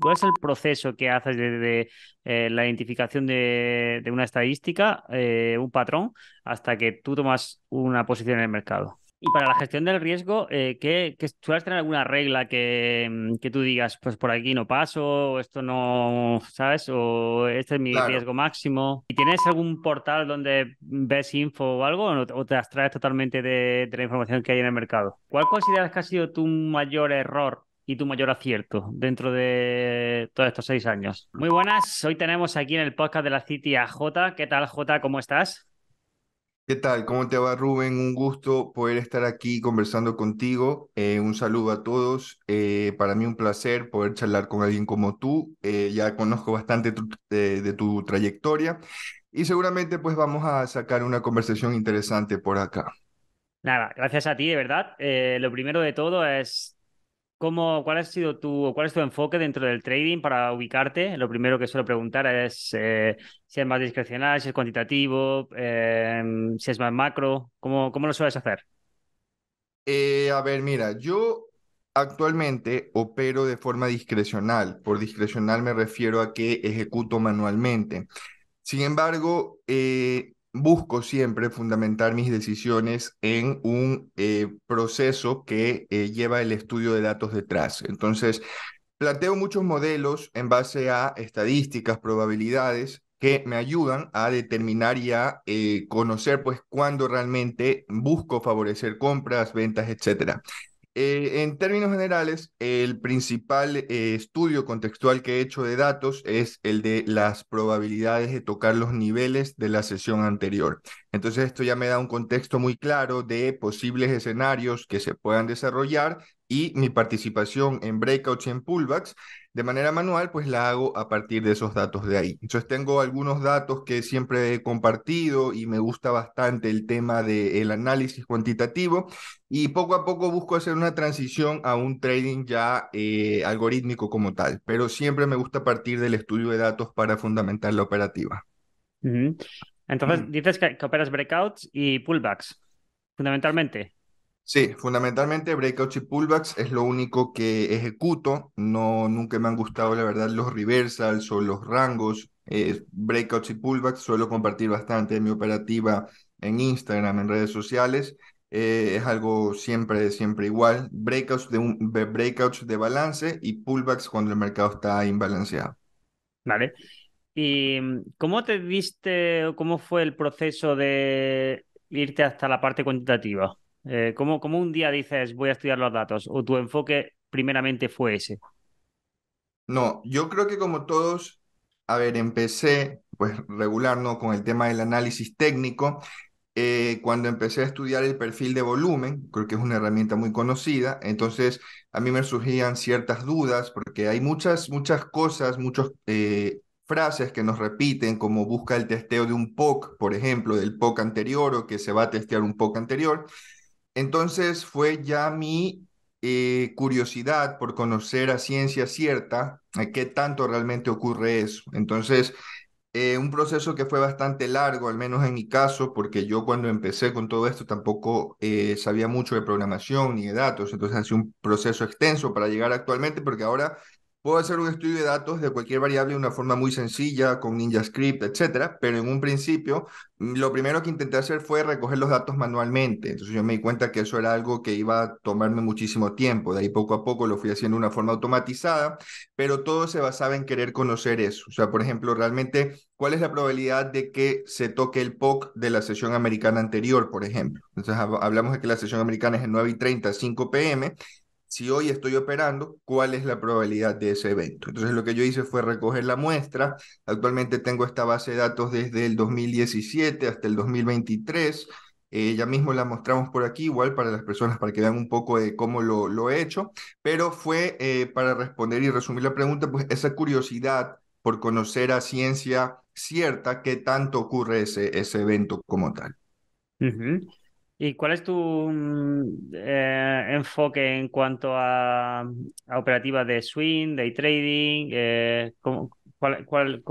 ¿Cuál es el proceso que haces desde eh, la identificación de, una estadística, eh, un patrón, hasta que tú tomas una posición en el mercado? Y para la gestión del riesgo, eh, ¿qué, sueles tener alguna regla que, mm, que, tú digas, pues por aquí no paso, esto no, ¿sabes? O este es mi riesgo máximo. ¿Y tienes algún portal donde ves info o algo, o, te abstraes totalmente de, de la información que hay en el mercado? ¿Cuál consideras que ha sido tu mayor error y tu mayor acierto dentro de todos estos seis años? Muy buenas, hoy tenemos aquí en el podcast de la City a J. ¿Qué tal, J? ¿Cómo estás? ¿Qué tal? ¿Cómo te va, Rubén? Un gusto poder estar aquí conversando contigo. Eh, un saludo a todos. Eh, para mí un placer poder charlar con alguien como tú. Eh, ya conozco bastante de, tu trayectoria y seguramente pues vamos a sacar una conversación interesante por acá. Nada, gracias a ti, de verdad. lo primero de todo es ¿Cómo, ¿Cuál ha sido tu, cuál es tu enfoque dentro del trading para ubicarte? Lo primero que suelo preguntar es eh, si es más discrecional, si es cuantitativo, eh, si es más macro. ¿Cómo, cómo lo sueles hacer? Eh, a ver, mira, yo actualmente opero de forma discrecional. Por discrecional me refiero a que ejecuto manualmente. Sin embargo, busco siempre fundamentar mis decisiones en un eh, proceso que eh, lleva el estudio de datos detrás. Entonces, planteo muchos modelos en base a estadísticas, probabilidades que me ayudan a determinar y a eh, conocer pues cuándo realmente busco favorecer compras, ventas, etcétera. Eh, en términos generales, el principal eh, estudio contextual que he hecho de datos es el de las probabilidades de tocar los niveles de la sesión anterior. Entonces, esto ya me da un contexto muy claro de posibles escenarios que se puedan desarrollar y mi participación en breakouts y en pullbacks de manera manual, pues la hago a partir de esos datos de ahí. Entonces tengo algunos datos que siempre he compartido y me gusta bastante el tema del análisis cuantitativo y poco a poco busco hacer una transición a un trading ya eh, algorítmico como tal, pero siempre me gusta partir del estudio de datos para fundamentar la operativa. Entonces, mm. dices que operas breakouts y pullbacks, fundamentalmente. Sí, fundamentalmente breakouts y pullbacks es lo único que ejecuto. No, nunca me han gustado, la verdad, los reversals o los rangos. Eh, breakouts y pullbacks suelo compartir bastante en mi operativa en Instagram, en redes sociales. Eh, es algo siempre, siempre igual. Breakouts de, un, breakouts de balance y pullbacks cuando el mercado está imbalanceado. Vale. ¿Y cómo te diste cómo fue el proceso de irte hasta la parte cuantitativa? Eh, ¿cómo, un día dices voy a estudiar los datos? ¿O tu enfoque primeramente fue ese? No, yo creo que como todos, a ver, empecé pues regular, ¿no? Con el tema del análisis técnico. Eh, cuando empecé a estudiar el perfil de volumen, creo que es una herramienta muy conocida, entonces a mí me surgían ciertas dudas porque hay muchas, muchas cosas, muchas eh, frases que nos repiten, como busca el testeo de un POC, por ejemplo, del POC anterior o que se va a testear un POC anterior. Entonces fue ya mi eh, curiosidad por conocer a ciencia cierta qué tanto realmente ocurre eso. Entonces, eh, un proceso que fue bastante largo, al menos en mi caso, porque yo cuando empecé con todo esto tampoco eh, sabía mucho de programación ni de datos, entonces ha sido un proceso extenso para llegar actualmente, porque ahora Puedo hacer un estudio de datos de cualquier variable de una forma muy sencilla, con NinjaScript, etcétera, pero en un principio mm, lo primero que intenté hacer fue recoger los datos manualmente. Entonces yo me di cuenta que eso era algo que iba a tomarme muchísimo tiempo. De ahí poco a poco lo fui haciendo de una forma automatizada, pero todo se basaba en querer conocer eso. O sea, por ejemplo, realmente, ¿cuál es la probabilidad de que se toque el POC de la sesión americana anterior, por ejemplo? Entonces hablamos de que la sesión americana es en 9 y 30, 5 pm si hoy estoy operando, cuál es la probabilidad de ese evento. Entonces lo que yo hice fue recoger la muestra. Actualmente tengo esta base de datos desde el 2017 hasta el 2023. Eh, ya mismo la mostramos por aquí, igual para las personas, para que vean un poco de cómo lo, he hecho, pero fue eh, para responder y resumir la pregunta, pues esa curiosidad por conocer a ciencia cierta qué tanto ocurre ese, ese evento como tal. ¿Y cuál es tu mm, eh, enfoque en cuanto a, operativas de swing, day trading? Eh, ¿cómo,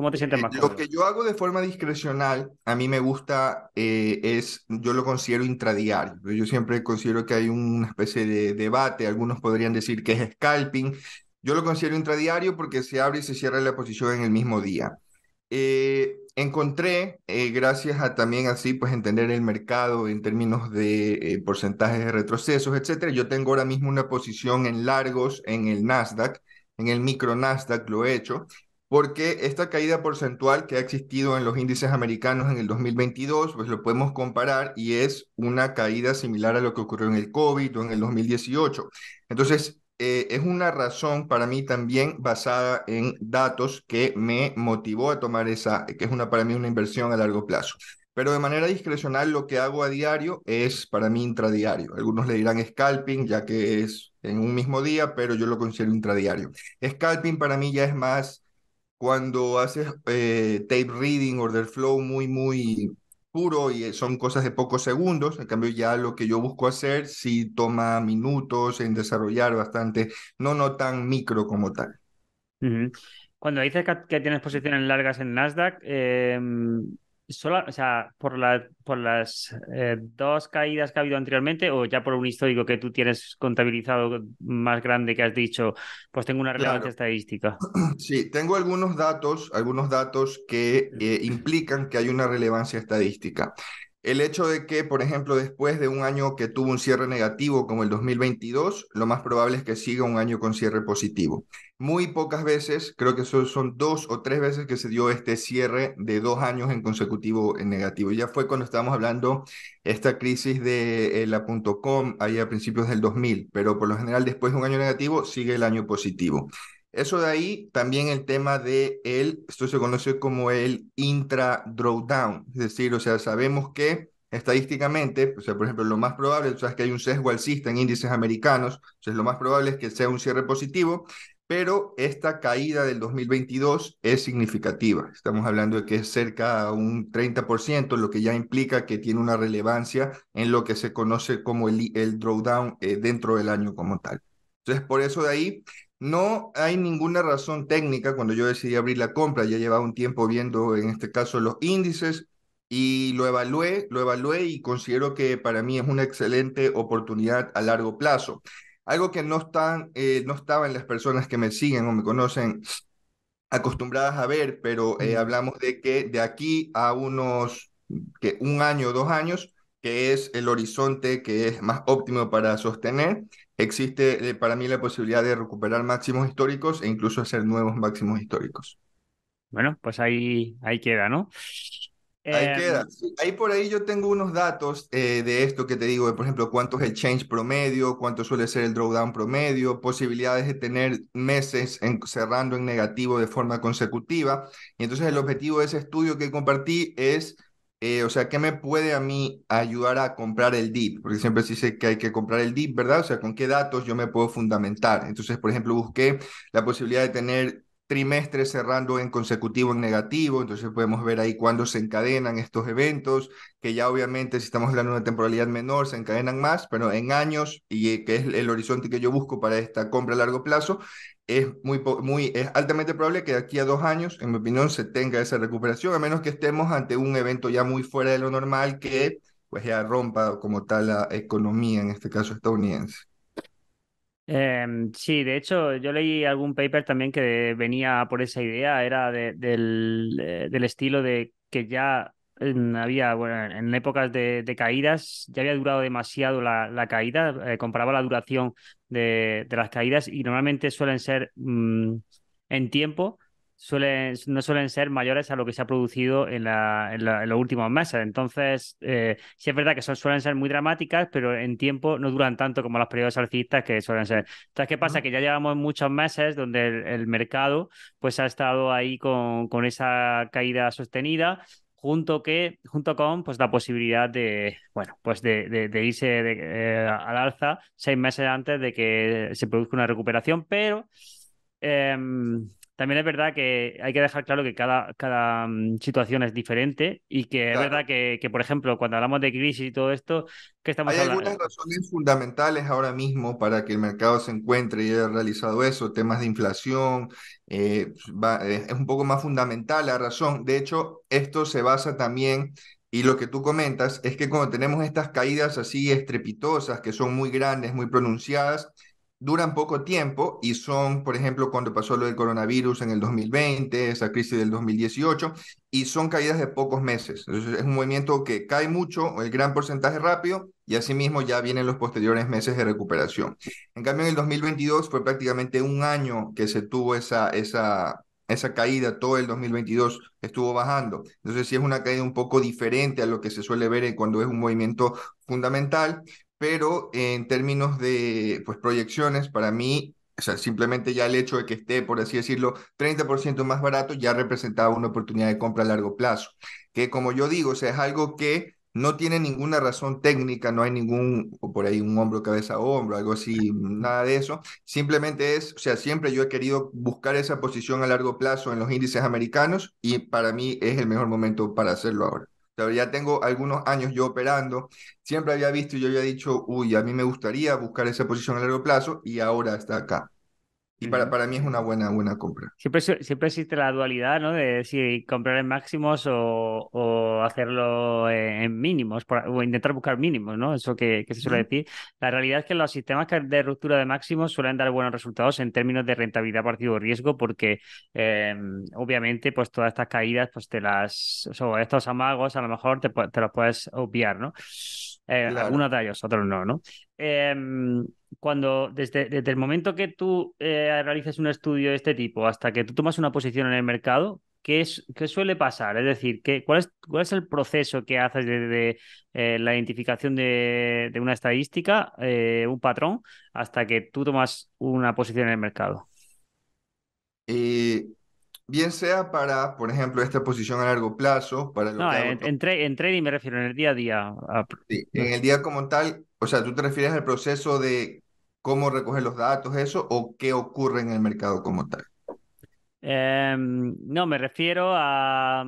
te sientes más Lo que yo hago de forma discrecional, a mí me gusta, eh, es, yo lo considero intradiario. Yo siempre considero que hay una especie de debate, algunos podrían decir que es scalping. Yo lo considero intradiario porque se abre y se cierra la posición en el mismo día. Eh, encontré, eh, gracias a también así, pues entender el mercado en términos de eh, porcentajes de retrocesos, etcétera. Yo tengo ahora mismo una posición en largos en el Nasdaq, en el micro Nasdaq lo he hecho, porque esta caída porcentual que ha existido en los índices americanos en el 2022, pues lo podemos comparar y es una caída similar a lo que ocurrió en el COVID o en el 2018. Entonces, eh, es una razón para mí también basada en datos que me motivó a tomar esa, que es una para mí una inversión a largo plazo. Pero de manera discrecional lo que hago a diario es para mí intradiario. Algunos le dirán scalping, ya que es en un mismo día, pero yo lo considero intradiario. Scalping para mí ya es más cuando haces eh, tape reading, order flow muy, muy puro y son cosas de pocos segundos. En cambio, ya lo que yo busco hacer sí toma minutos en desarrollar bastante, no, no tan micro como tal. Cuando dices que, tienes posiciones largas en Nasdaq, eh, solo, o sea, por, la, por las eh, dos caídas que ha habido anteriormente o ya por un histórico que tú tienes contabilizado más grande que has dicho, pues tengo una relevancia estadística. Sí, tengo algunos datos, algunos datos que eh, implican que hay una relevancia estadística. El hecho de que, por ejemplo, después de un año que tuvo un cierre negativo como el 2022, lo más probable es que siga un año con cierre positivo. Muy pocas veces, creo que son dos o tres veces que se dio este cierre de dos años en consecutivo en negativo. Ya fue cuando estábamos hablando esta crisis de eh, la .com ahí a principios del 2000, pero por lo general después de un año negativo sigue el año positivo. Eso de ahí, también el tema de el, esto se conoce como el intra-drawdown, es decir, o sea, sabemos que estadísticamente, o sea, por ejemplo, lo más probable, o es que hay un sesgo alcista en índices americanos, o lo más probable es que sea un cierre positivo, pero esta caída del 2022 es significativa. Estamos hablando de que es cerca a un 30%, lo que ya implica que tiene una relevancia en lo que se conoce como el, el drawdown eh, dentro del año como tal. Entonces, por eso de ahí no hay ninguna razón técnica cuando yo decidí abrir la compra, ya llevaba un tiempo viendo en este caso los índices y lo evalué, lo evalué y considero que para mí es una excelente oportunidad a largo plazo. Algo que no, están, eh, no estaba en las personas que me siguen o me conocen acostumbradas a ver, pero eh, hablamos de que de aquí a unos que un año o dos años, que es el horizonte que es más óptimo para sostener, existe eh, para mí la posibilidad de recuperar máximos históricos e incluso hacer nuevos máximos históricos. Bueno, pues ahí, ahí queda, ¿no? Ahí em, queda. ahí por ahí yo tengo unos datos eh, de esto que te digo, por ejemplo, cuánto es el change promedio, cuánto suele ser el drawdown promedio, posibilidades de tener meses cerrando en negativo de forma consecutiva. Y entonces el objetivo de ese estudio que compartí es eh, o sea, ¿qué me puede a mí ayudar a comprar el DIP? Porque siempre se dice que hay que comprar el DIP, ¿verdad? O sea, ¿con qué datos yo me puedo fundamentar? Entonces, por ejemplo, busqué la posibilidad de tener trimestres cerrando en consecutivo en negativo, entonces podemos ver ahí cuándo se encadenan estos eventos, que ya obviamente si estamos hablando de una temporalidad menor se encadenan más, pero en años, y eh, que es el horizonte que yo busco para esta compra a largo plazo, es, muy, muy, es altamente probable que de aquí a dos años, en mi opinión, se tenga esa recuperación, a menos que estemos ante un evento ya muy fuera de lo normal que pues ya rompa como tal la economía, en este caso estadounidense. Em, sí, de hecho, yo leí algún paper también que venía por esa idea, era del, eh, del estilo de que ya había, bueno, en épocas de, caídas ya había durado demasiado la, caída, eh, comparaba la duración de, las caídas y normalmente suelen ser mm, en tiempo, suelen, no suelen ser mayores a lo que se ha producido en, los últimos meses. Entonces, eh, sí es verdad que son, suelen ser muy dramáticas, pero en tiempo no duran tanto como los periodos alcistas que suelen ser. Entonces, ¿qué pasa? Que ya llevamos muchos meses donde el, mercado pues ha estado ahí con, con esa caída sostenida junto, que, junto con pues, la posibilidad de, bueno, pues de, de, irse eh, al alza seis meses antes de que se produzca una recuperación, pero em, también es verdad que hay que dejar claro que cada, cada mm, situación es diferente y que es verdad que, que, por ejemplo, cuando hablamos de crisis y todo esto, que estamos Hay hablando? algunas razones fundamentales ahora mismo para que el mercado se encuentre y haya realizado eso, temas de inflación, eh, eh, es un poco más fundamental la razón. De hecho, esto se basa también y lo que tú comentas es que cuando tenemos estas caídas así estrepitosas, que son muy grandes, muy pronunciadas, duran poco tiempo y son, por ejemplo, cuando pasó lo del coronavirus en el 2020, esa crisis del 2018, y son caídas de pocos meses. Entonces es un movimiento que cae mucho, el gran porcentaje rápido, y asimismo ya vienen los posteriores meses de recuperación. En cambio, en el 2022 fue prácticamente un año que se tuvo esa, esa, esa caída, todo el 2022 estuvo bajando. Entonces sí es una caída un poco diferente a lo que se suele ver cuando es un movimiento fundamental, pero en términos de pues, proyecciones, para mí, o sea, simplemente ya el hecho de que esté, por así decirlo, 30% más barato ya representaba una oportunidad de compra a largo plazo, que como yo digo, o sea, es algo que no tiene ninguna razón técnica, no hay ningún, o por ahí un hombro, cabeza, hombro, algo así, nada de eso. Simplemente es, o sea, siempre yo he querido buscar esa posición a largo plazo en los índices americanos y para mí es el mejor momento para hacerlo ahora ya tengo algunos años yo operando, siempre había visto y yo había dicho, uy, a mí me gustaría buscar esa posición a largo plazo y ahora está acá. Y para, para mí es una buena, buena compra. Siempre, siempre existe la dualidad, ¿no? De si comprar en máximos o, o hacerlo en mínimos, o intentar buscar mínimos, ¿no? Eso que, que se suele decir. La realidad es que los sistemas de ruptura de máximos suelen dar buenos resultados en términos de rentabilidad partido riesgo, porque em, obviamente, pues todas estas caídas, pues te las, o estos amagos, a lo mejor te, te los puedes obviar, ¿no? Eh, algunos de ellos, otros no, ¿no? Em, cuando desde, desde, el momento que tú eh, realices un estudio de este tipo hasta que tú tomas una posición en el mercado, ¿qué, es, qué suele pasar? Es decir, ¿qué, cuál, es, ¿cuál es el proceso que haces desde eh, la identificación de, de una estadística, eh, un patrón, hasta que tú tomas una posición en el mercado? bien sea para, por ejemplo, esta posición a largo plazo, para no, en, en, trading me refiero en el día a día. Sí, en el día como tal, o sea, ¿tú te refieres al proceso de cómo recoger los datos, eso, o qué ocurre en el mercado como tal? Em, no, me refiero a,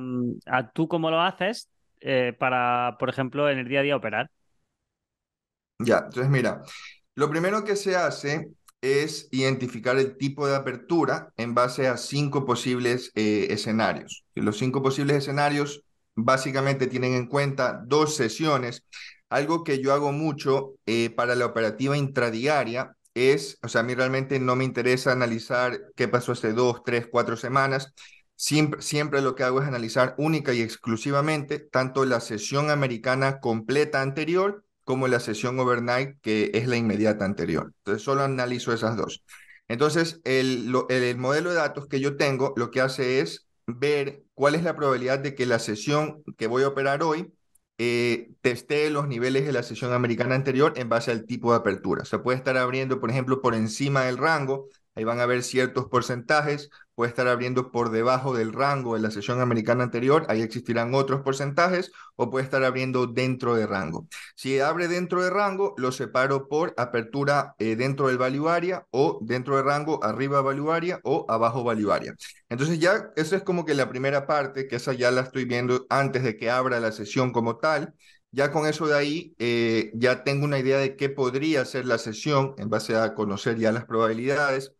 a, tú cómo lo haces eh, para, por ejemplo, en el día a día operar. Ya, entonces mira, lo primero que se hace es identificar el tipo de apertura en base a cinco posibles eh, escenarios. los cinco posibles escenarios básicamente tienen en cuenta dos sesiones. Algo que yo hago mucho eh, para la operativa intradiaria es, o sea, a mí realmente no me interesa analizar qué pasó hace dos, tres, cuatro semanas. Siempre, siempre lo que hago es analizar única y exclusivamente tanto la sesión americana completa anterior como la sesión overnight, que es la inmediata anterior. Entonces, solo analizo esas dos. Entonces, el, el, modelo de datos que yo tengo lo que hace es ver cuál es la probabilidad de que la sesión que voy a operar hoy eh, testee los niveles de la sesión americana anterior en base al tipo de apertura. Se puede estar abriendo, por ejemplo, por encima del rango, ahí van a ver ciertos porcentajes, puede estar abriendo por debajo del rango de la sesión americana anterior, ahí existirán otros porcentajes, o puede estar abriendo dentro de rango. Si abre dentro de rango, lo separo por apertura eh, dentro del value area o dentro de rango arriba value area o abajo value area. Entonces ya, eso es como que la primera parte, que esa ya la estoy viendo antes de que abra la sesión como tal. Ya con eso de ahí, eh, ya tengo una idea de qué podría ser la sesión en base a conocer ya las probabilidades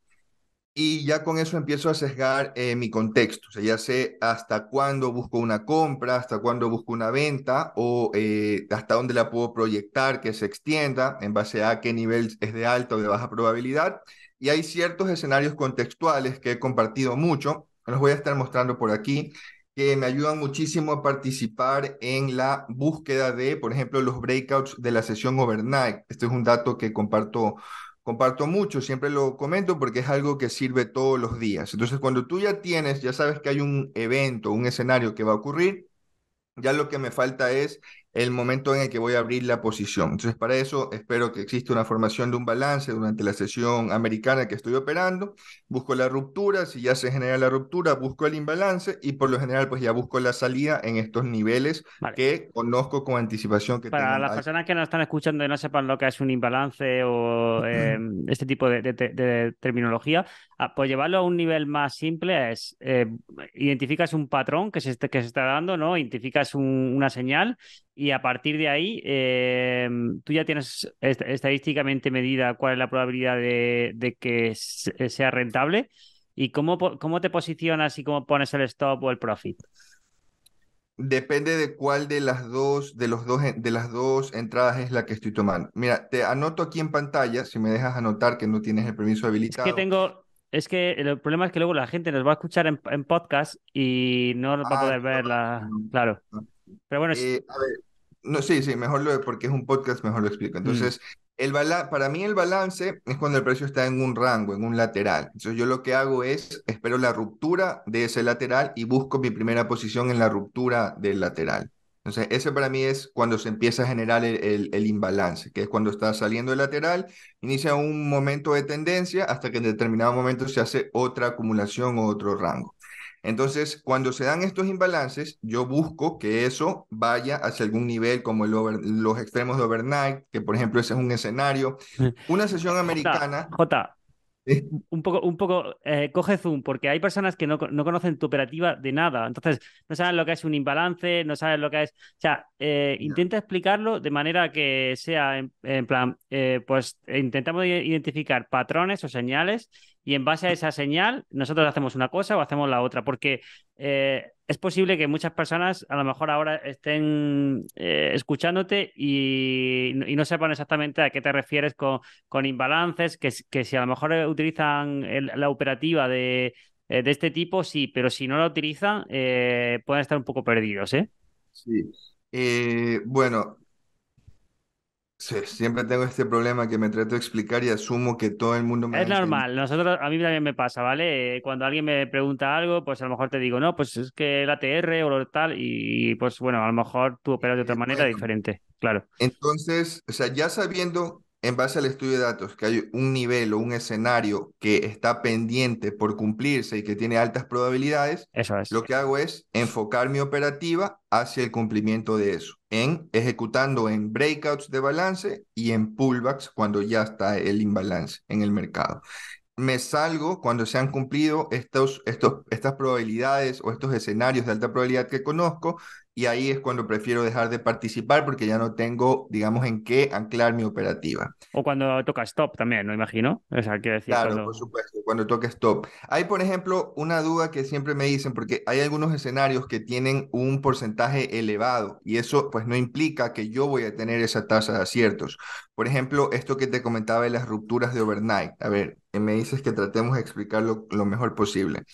y ya con eso empiezo a sesgar eh, mi contexto. O sea, ya sé hasta cuándo busco una compra, hasta cuándo busco una venta o eh, hasta dónde la puedo proyectar que se extienda en base a qué nivel es de alta o de baja probabilidad. Y hay ciertos escenarios contextuales que he compartido mucho, los voy a estar mostrando por aquí, que me ayudan muchísimo a participar en la búsqueda de, por ejemplo, los breakouts de la sesión overnight. Este es un dato que comparto comparto mucho, siempre lo comento porque es algo que sirve todos los días. Entonces, cuando tú ya tienes, ya sabes que hay un evento, un escenario que va a ocurrir, ya lo que me falta es el momento en el que voy a abrir la posición. Entonces, para eso espero que exista una formación de un balance durante la sesión americana que estoy operando. Busco la ruptura, si ya se genera la ruptura, busco el imbalance y por lo general pues ya busco la salida en estos niveles que conozco con anticipación. Que para las personas que no están escuchando y no sepan lo que es un imbalance o em, este tipo de, terminología, ah, pues llevarlo a un nivel más simple es eh, identificas un patrón que se, que se está dando, ¿no? Identificas una señal y a partir de ahí eh, tú ya tienes estadísticamente medida cuál es la probabilidad de, que sea rentable y cómo, cómo te posicionas y cómo pones el stop o el profit. Depende de cuál de las dos, de los dos, de las dos entradas es la que estoy tomando. Mira, te anoto aquí en pantalla, si me dejas anotar que no tienes el permiso habilitado. Es que tengo, es que el problema es que luego la gente nos va a escuchar en, en podcast y no va a Ah, poder ver la. no, Claro. no. Pero bueno, Eh, a ver, no, sí, sí, mejor lo porque es un podcast, mejor lo explico. mm, Entonces, el bala- para mí el balance es cuando el precio está en un rango, en un lateral. Entonces, yo lo que hago es, espero la ruptura de ese lateral y busco mi primera posición en la ruptura del lateral. Entonces, ese para mí es cuando se empieza a generar el, el- el imbalance, que es cuando está saliendo el lateral, inicia un momento de tendencia hasta que en determinado momento se hace otra acumulación o otro rango. Entonces, cuando se dan estos imbalances, yo busco que eso vaya hacia algún nivel como el over- los extremos de overnight, que por ejemplo ese es un escenario. Una sesión Jota, americana, Jota, un poco, un poco, eh, coge zoom, porque hay personas que no, no conocen tu operativa de nada. Entonces, no saben lo que es un imbalance, no saben lo que es. O sea, eh, intenta explicarlo de manera que sea en, en plan, eh, pues intentamos identificar patrones o señales y en base a esa señal nosotros hacemos una cosa o hacemos la otra, porque es posible que muchas personas a lo mejor ahora estén eh, escuchándote y, no sepan exactamente a qué te refieres con, con imbalances, que, que si a lo mejor utilizan la operativa de, eh, de este tipo, sí, pero si no la utilizan, eh, pueden estar un poco perdidos, ¿eh? sí. Eh, bueno, sí, siempre tengo este problema que me trato de explicar y asumo que todo el mundo me Es normal, nosotros, a mí también me pasa, ¿vale? Cuando alguien me pregunta algo, pues a lo mejor te digo, no, pues es que el ATR o lo tal, y pues bueno, a lo mejor tú operas de otra manera bueno, diferente, claro. Entonces, o sea, ya sabiendo en base al estudio de datos que hay un nivel o un escenario que está pendiente por cumplirse y que tiene altas probabilidades, Eso es. lo que hago es enfocar mi operativa hacia el cumplimiento de eso, en ejecutando en breakouts de balance y en pullbacks cuando ya está el imbalance en el mercado. Me salgo cuando se han cumplido estos, estos, estas probabilidades o estos escenarios de alta probabilidad que conozco y ahí es cuando prefiero dejar de participar porque ya no tengo, digamos, en qué anclar mi operativa. O cuando toca stop también, ¿no? Imagino. O sea, quiero decir, Claro, por cuando... supuesto, cuando toque stop. Hay, por ejemplo, una duda que siempre me dicen, porque hay algunos escenarios que tienen un porcentaje elevado y eso pues no implica que yo voy a tener esa tasa de aciertos. Por ejemplo, esto que te comentaba de las rupturas de overnight. A ver, eh, me dices que tratemos de explicarlo lo mejor posible.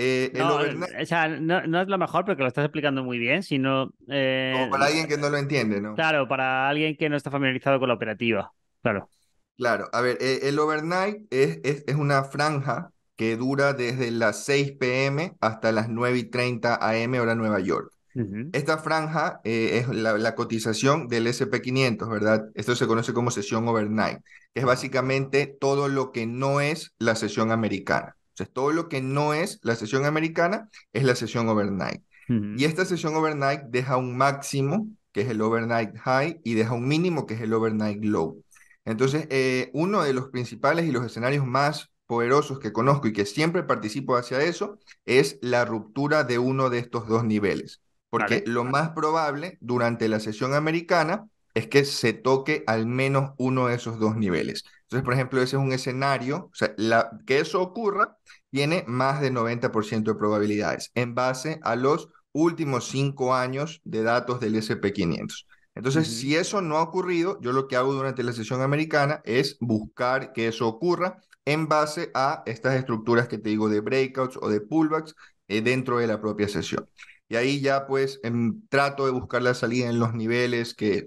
Eh, No, overnight, o sea, no, no es lo mejor porque lo estás explicando muy bien, sino... eh, como para alguien que no lo entiende, ¿no? Claro, para alguien que no está familiarizado con la operativa. Claro. Claro, a ver, eh, el overnight es, es, es una franja que dura desde las 6 p.m. hasta las 9 y 30 a.m. hora Nueva York. Esta franja eh, es la, la cotización del SP500, ¿verdad? Esto se conoce como sesión overnight, que es básicamente todo lo que no es la sesión americana. Todo lo que no es la sesión americana es la sesión overnight. Y esta sesión overnight deja un máximo, que es el overnight high, y deja un mínimo, que es el overnight low. Entonces, eh, uno de los principales y los escenarios más poderosos que conozco y que siempre participo hacia eso es la ruptura de uno de estos dos niveles. Porque Vale. lo más probable durante la sesión americana es que se toque al menos uno de esos dos niveles. Entonces, por ejemplo, ese es un escenario, o sea, la, que eso ocurra tiene más del 90% de probabilidades en base a los últimos cinco años de datos del SP500. Entonces, si eso no ha ocurrido, yo lo que hago durante la sesión americana es buscar que eso ocurra en base a estas estructuras que te digo de breakouts o de pullbacks eh, dentro de la propia sesión. Y ahí ya pues em, trato de buscar la salida en los niveles que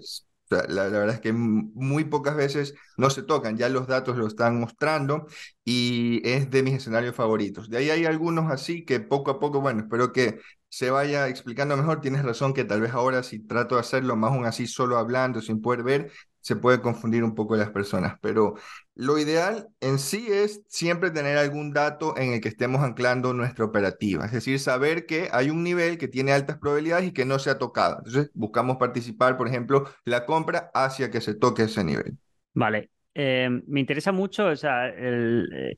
la, la verdad es que muy pocas veces no se tocan, ya los datos lo están mostrando y es de mis escenarios favoritos. De ahí hay algunos así que poco a poco, bueno, espero que se vaya explicando mejor. Tienes razón que tal vez ahora si trato de hacerlo más aún así solo hablando sin poder ver, se puede confundir un poco las personas, pero lo ideal en sí es siempre tener algún dato en el que estemos anclando nuestra operativa, es decir, saber que hay un nivel que tiene altas probabilidades y que no se ha tocado. Entonces, buscamos participar, por ejemplo, la compra hacia que se toque ese nivel. Vale. Eh, me interesa mucho, o sea, el, eh,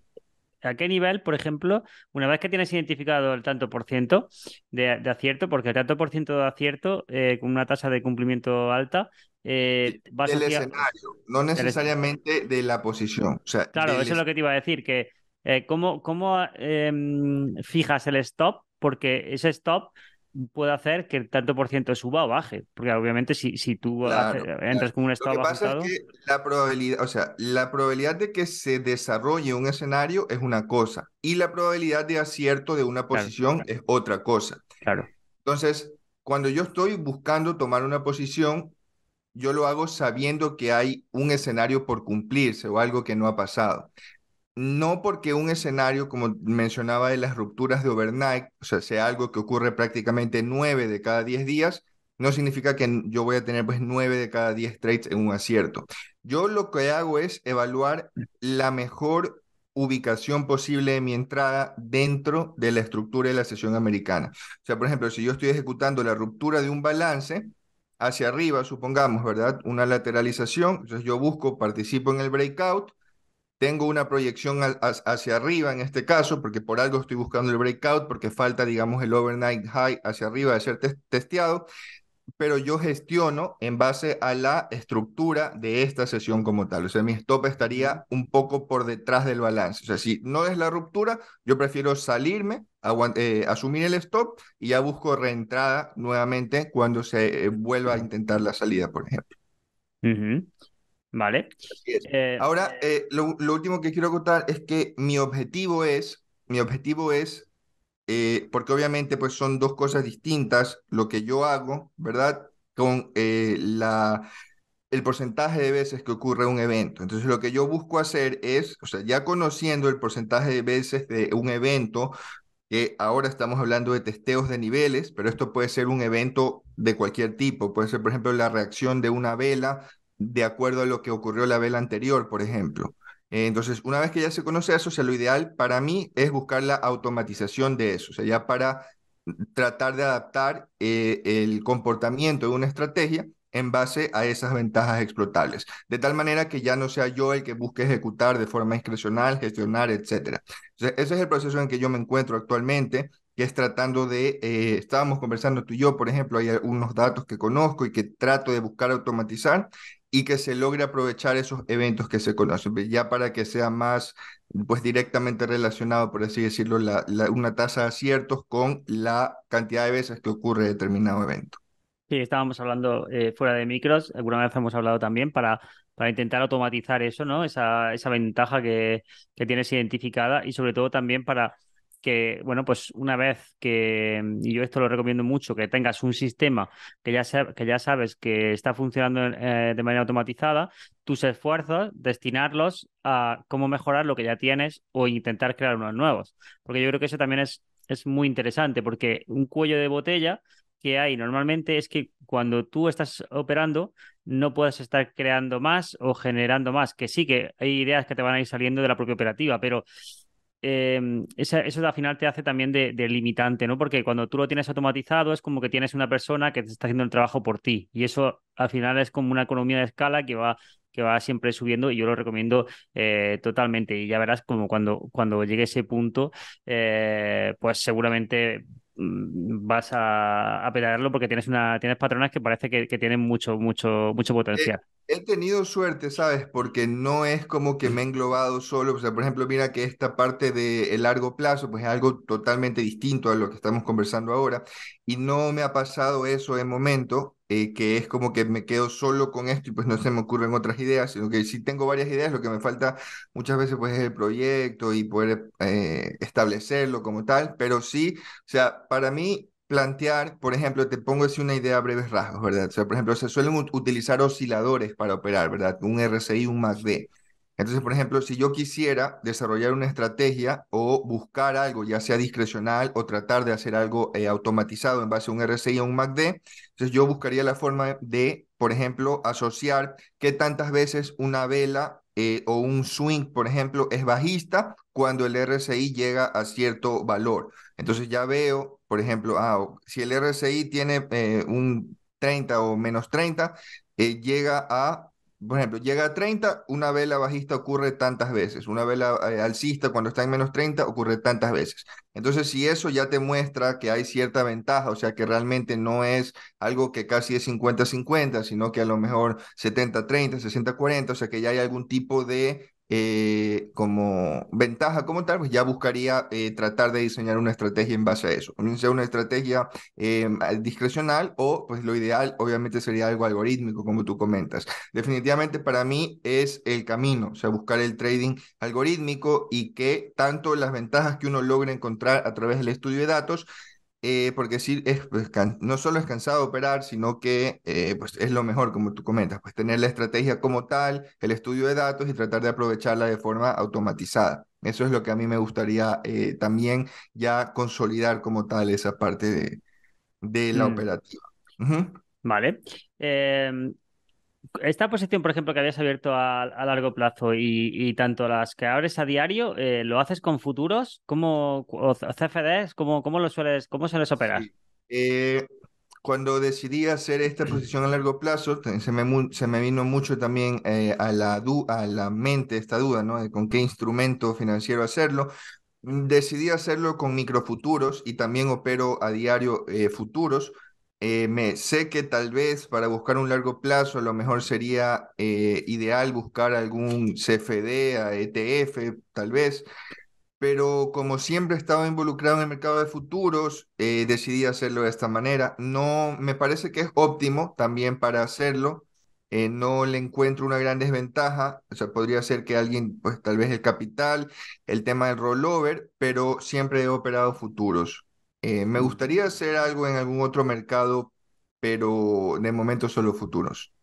a qué nivel, por ejemplo, una vez que tienes identificado el tanto por ciento de, de acierto, porque el tanto por ciento de acierto eh, con una tasa de cumplimiento alta eh, va Del asociado. escenario, no necesariamente de la posición. O sea, Claro, eso es lo que te iba a decir, que eh, ¿cómo, cómo, em, fijas el stop? Porque ese stop puede hacer que el tanto por ciento suba o baje. Porque obviamente si, si tú entras con un estado Lo que pasa es que la probabilidad, o sea, la probabilidad de que se desarrolle un escenario es una cosa y la probabilidad de acierto de una posición es otra cosa. Claro. Entonces, cuando yo estoy buscando tomar una posición, yo lo hago sabiendo que hay un escenario por cumplirse o algo que no ha pasado no porque un escenario, como mencionaba, de las rupturas de overnight, o sea, algo que ocurre prácticamente nueve de cada diez días, no significa que yo voy a tener pues nueve de cada diez trades en un acierto. Yo lo que hago es evaluar la mejor ubicación posible de mi entrada dentro de la estructura de la sesión americana. O sea, por ejemplo, si yo estoy ejecutando la ruptura de un balance hacia arriba, supongamos, ¿verdad? Una lateralización, entonces yo busco, participo en el breakout, tengo una proyección hacia arriba en este caso, porque por algo estoy buscando el breakout, porque falta, digamos, el overnight high hacia arriba de ser testeado, pero yo gestiono en base a la estructura de esta sesión como tal. O sea, mi stop estaría un poco por detrás del balance. O sea, si no es la ruptura, yo prefiero salirme, eh, asumir el stop y ya busco reentrada nuevamente cuando se eh, vuelva a intentar la salida, por ejemplo. Vale. Eh, Ahora, eh, lo, último que quiero contar es que mi objetivo es, mi objetivo es, eh, porque obviamente pues son dos cosas distintas, lo que yo hago, ¿verdad? Con la, el porcentaje de veces que ocurre un evento. Entonces, lo que yo busco hacer es, o sea, ya conociendo el porcentaje de veces de un evento, que ahora estamos hablando de testeos de niveles, pero esto puede ser un evento de cualquier tipo. Puede ser, por ejemplo, la reacción de una vela de acuerdo a lo que ocurrió la vela anterior, por ejemplo. Entonces, una vez que ya se conoce eso, o lo ideal para mí es buscar la automatización de eso, o sea, ya para tratar de adaptar eh, el comportamiento de una estrategia en base a esas ventajas explotables, de tal manera que ya no sea yo el que busque ejecutar de forma discrecional, gestionar, etc. ese es el proceso en que yo me encuentro actualmente, que es tratando de, eh, estábamos conversando tú y yo, por ejemplo, hay algunos datos que conozco y que trato de buscar automatizar y que se logre aprovechar esos eventos que se conocen, ya para que sea más pues directamente relacionado, por así decirlo, la, una tasa de aciertos con la cantidad de veces que ocurre determinado evento. Sí, estábamos hablando eh, fuera de micros, alguna vez hemos hablado también para, para intentar automatizar eso, ¿no? Esa, esa ventaja que, que tienes identificada y sobre todo también para que, bueno, pues una vez que, y yo esto lo recomiendo mucho, que tengas un sistema que ya, que ya sabes que está funcionando eh, de manera automatizada, tus esfuerzos, destinarlos a cómo mejorar lo que ya tienes o intentar crear unos nuevos. Porque yo creo que eso también es, es muy interesante, porque un cuello de botella que hay normalmente es que cuando tú estás operando no puedes estar creando más o generando más, que sí que hay ideas que te van a ir saliendo de la propia operativa, pero eh, eso, al final te hace también de, limitante, ¿no? Porque cuando tú lo tienes automatizado es como que tienes una persona que te está haciendo el trabajo por ti y eso al final es como una economía de escala que va que va siempre subiendo y yo lo recomiendo eh, totalmente y ya verás como cuando, cuando llegue ese punto eh, pues seguramente vas a, a porque tienes una tienes patronas que parece que, que tienen mucho mucho mucho potencial he tenido suerte, ¿sabes? Porque no es como que me he englobado solo. O sea, por ejemplo, mira que esta parte de largo plazo, pues es algo totalmente distinto a lo que estamos conversando ahora. Y no me ha pasado eso en momento, eh, que es como que me quedo solo con esto y pues no se me ocurren otras ideas, sino que si tengo varias ideas, lo que me falta muchas veces pues es el proyecto y poder eh, establecerlo como tal. Pero sí, o sea, para mí plantear, por ejemplo, te pongo así una idea a breves rasgos, ¿verdad? O sea, por ejemplo, se suelen utilizar osciladores para operar, ¿verdad? Un RSI, un MACD. Entonces, por ejemplo, si yo quisiera desarrollar una estrategia o buscar algo, ya sea discrecional o tratar de hacer algo eh, automatizado en base a un RSI o un MACD, entonces yo buscaría la forma de, por ejemplo, asociar qué tantas veces una vela eh, o un swing, por ejemplo, es bajista cuando el RSI llega a cierto valor. Entonces ya veo, por ejemplo, ah, si el RSI tiene eh, un 30 o menos 30, eh, llega a, por ejemplo, llega a 30, una vela bajista ocurre tantas veces, una vela eh, alcista cuando está en menos 30 ocurre tantas veces. Entonces, si eso ya te muestra que hay cierta ventaja, o sea, que realmente no es algo que casi es 50-50, sino que a lo mejor 70-30, 60-40, o sea, que ya hay algún tipo de eh, como ventaja como tal, pues ya buscaría eh, tratar de diseñar una estrategia en base a eso. Sea una estrategia eh, discrecional o pues lo ideal obviamente sería algo algorítmico como tú comentas. Definitivamente para mí es el camino, o sea, buscar el trading algorítmico y que tanto las ventajas que uno logra encontrar a través del estudio de datos eh, porque sí, es, pues, no solo es cansado operar, sino que eh, pues, es lo mejor, como tú comentas, pues tener la estrategia como tal, el estudio de datos y tratar de aprovecharla de forma automatizada. Eso es lo que a mí me gustaría eh, también ya consolidar como tal esa parte de, de la mm. operativa. Vale. Esta posición, por ejemplo, que habías abierto a, largo plazo y, tanto las que abres a diario, eh, ¿lo haces con futuros? ¿Cómo, o CFDs? ¿Cómo, cómo lo sueles, cómo sueles operar? Eh, cuando decidí hacer esta posición a largo plazo, se me, se me vino mucho también eh, a, la a la mente esta duda, ¿no? De con qué instrumento financiero hacerlo. Decidí hacerlo con microfuturos y también opero a diario futuros eh, me sé que tal vez para buscar un largo plazo a lo mejor sería eh, ideal buscar algún CFD, a ETF, tal vez, pero como siempre he estado involucrado en el mercado de futuros, eh, decidí hacerlo de esta manera. No, me parece que es óptimo también para hacerlo. no le encuentro una gran desventaja, o sea, podría ser que alguien, pues tal vez el capital, el tema del rollover, pero siempre he operado futuros. Eh, me gustaría hacer algo en algún otro mercado, pero de momento solo futuros.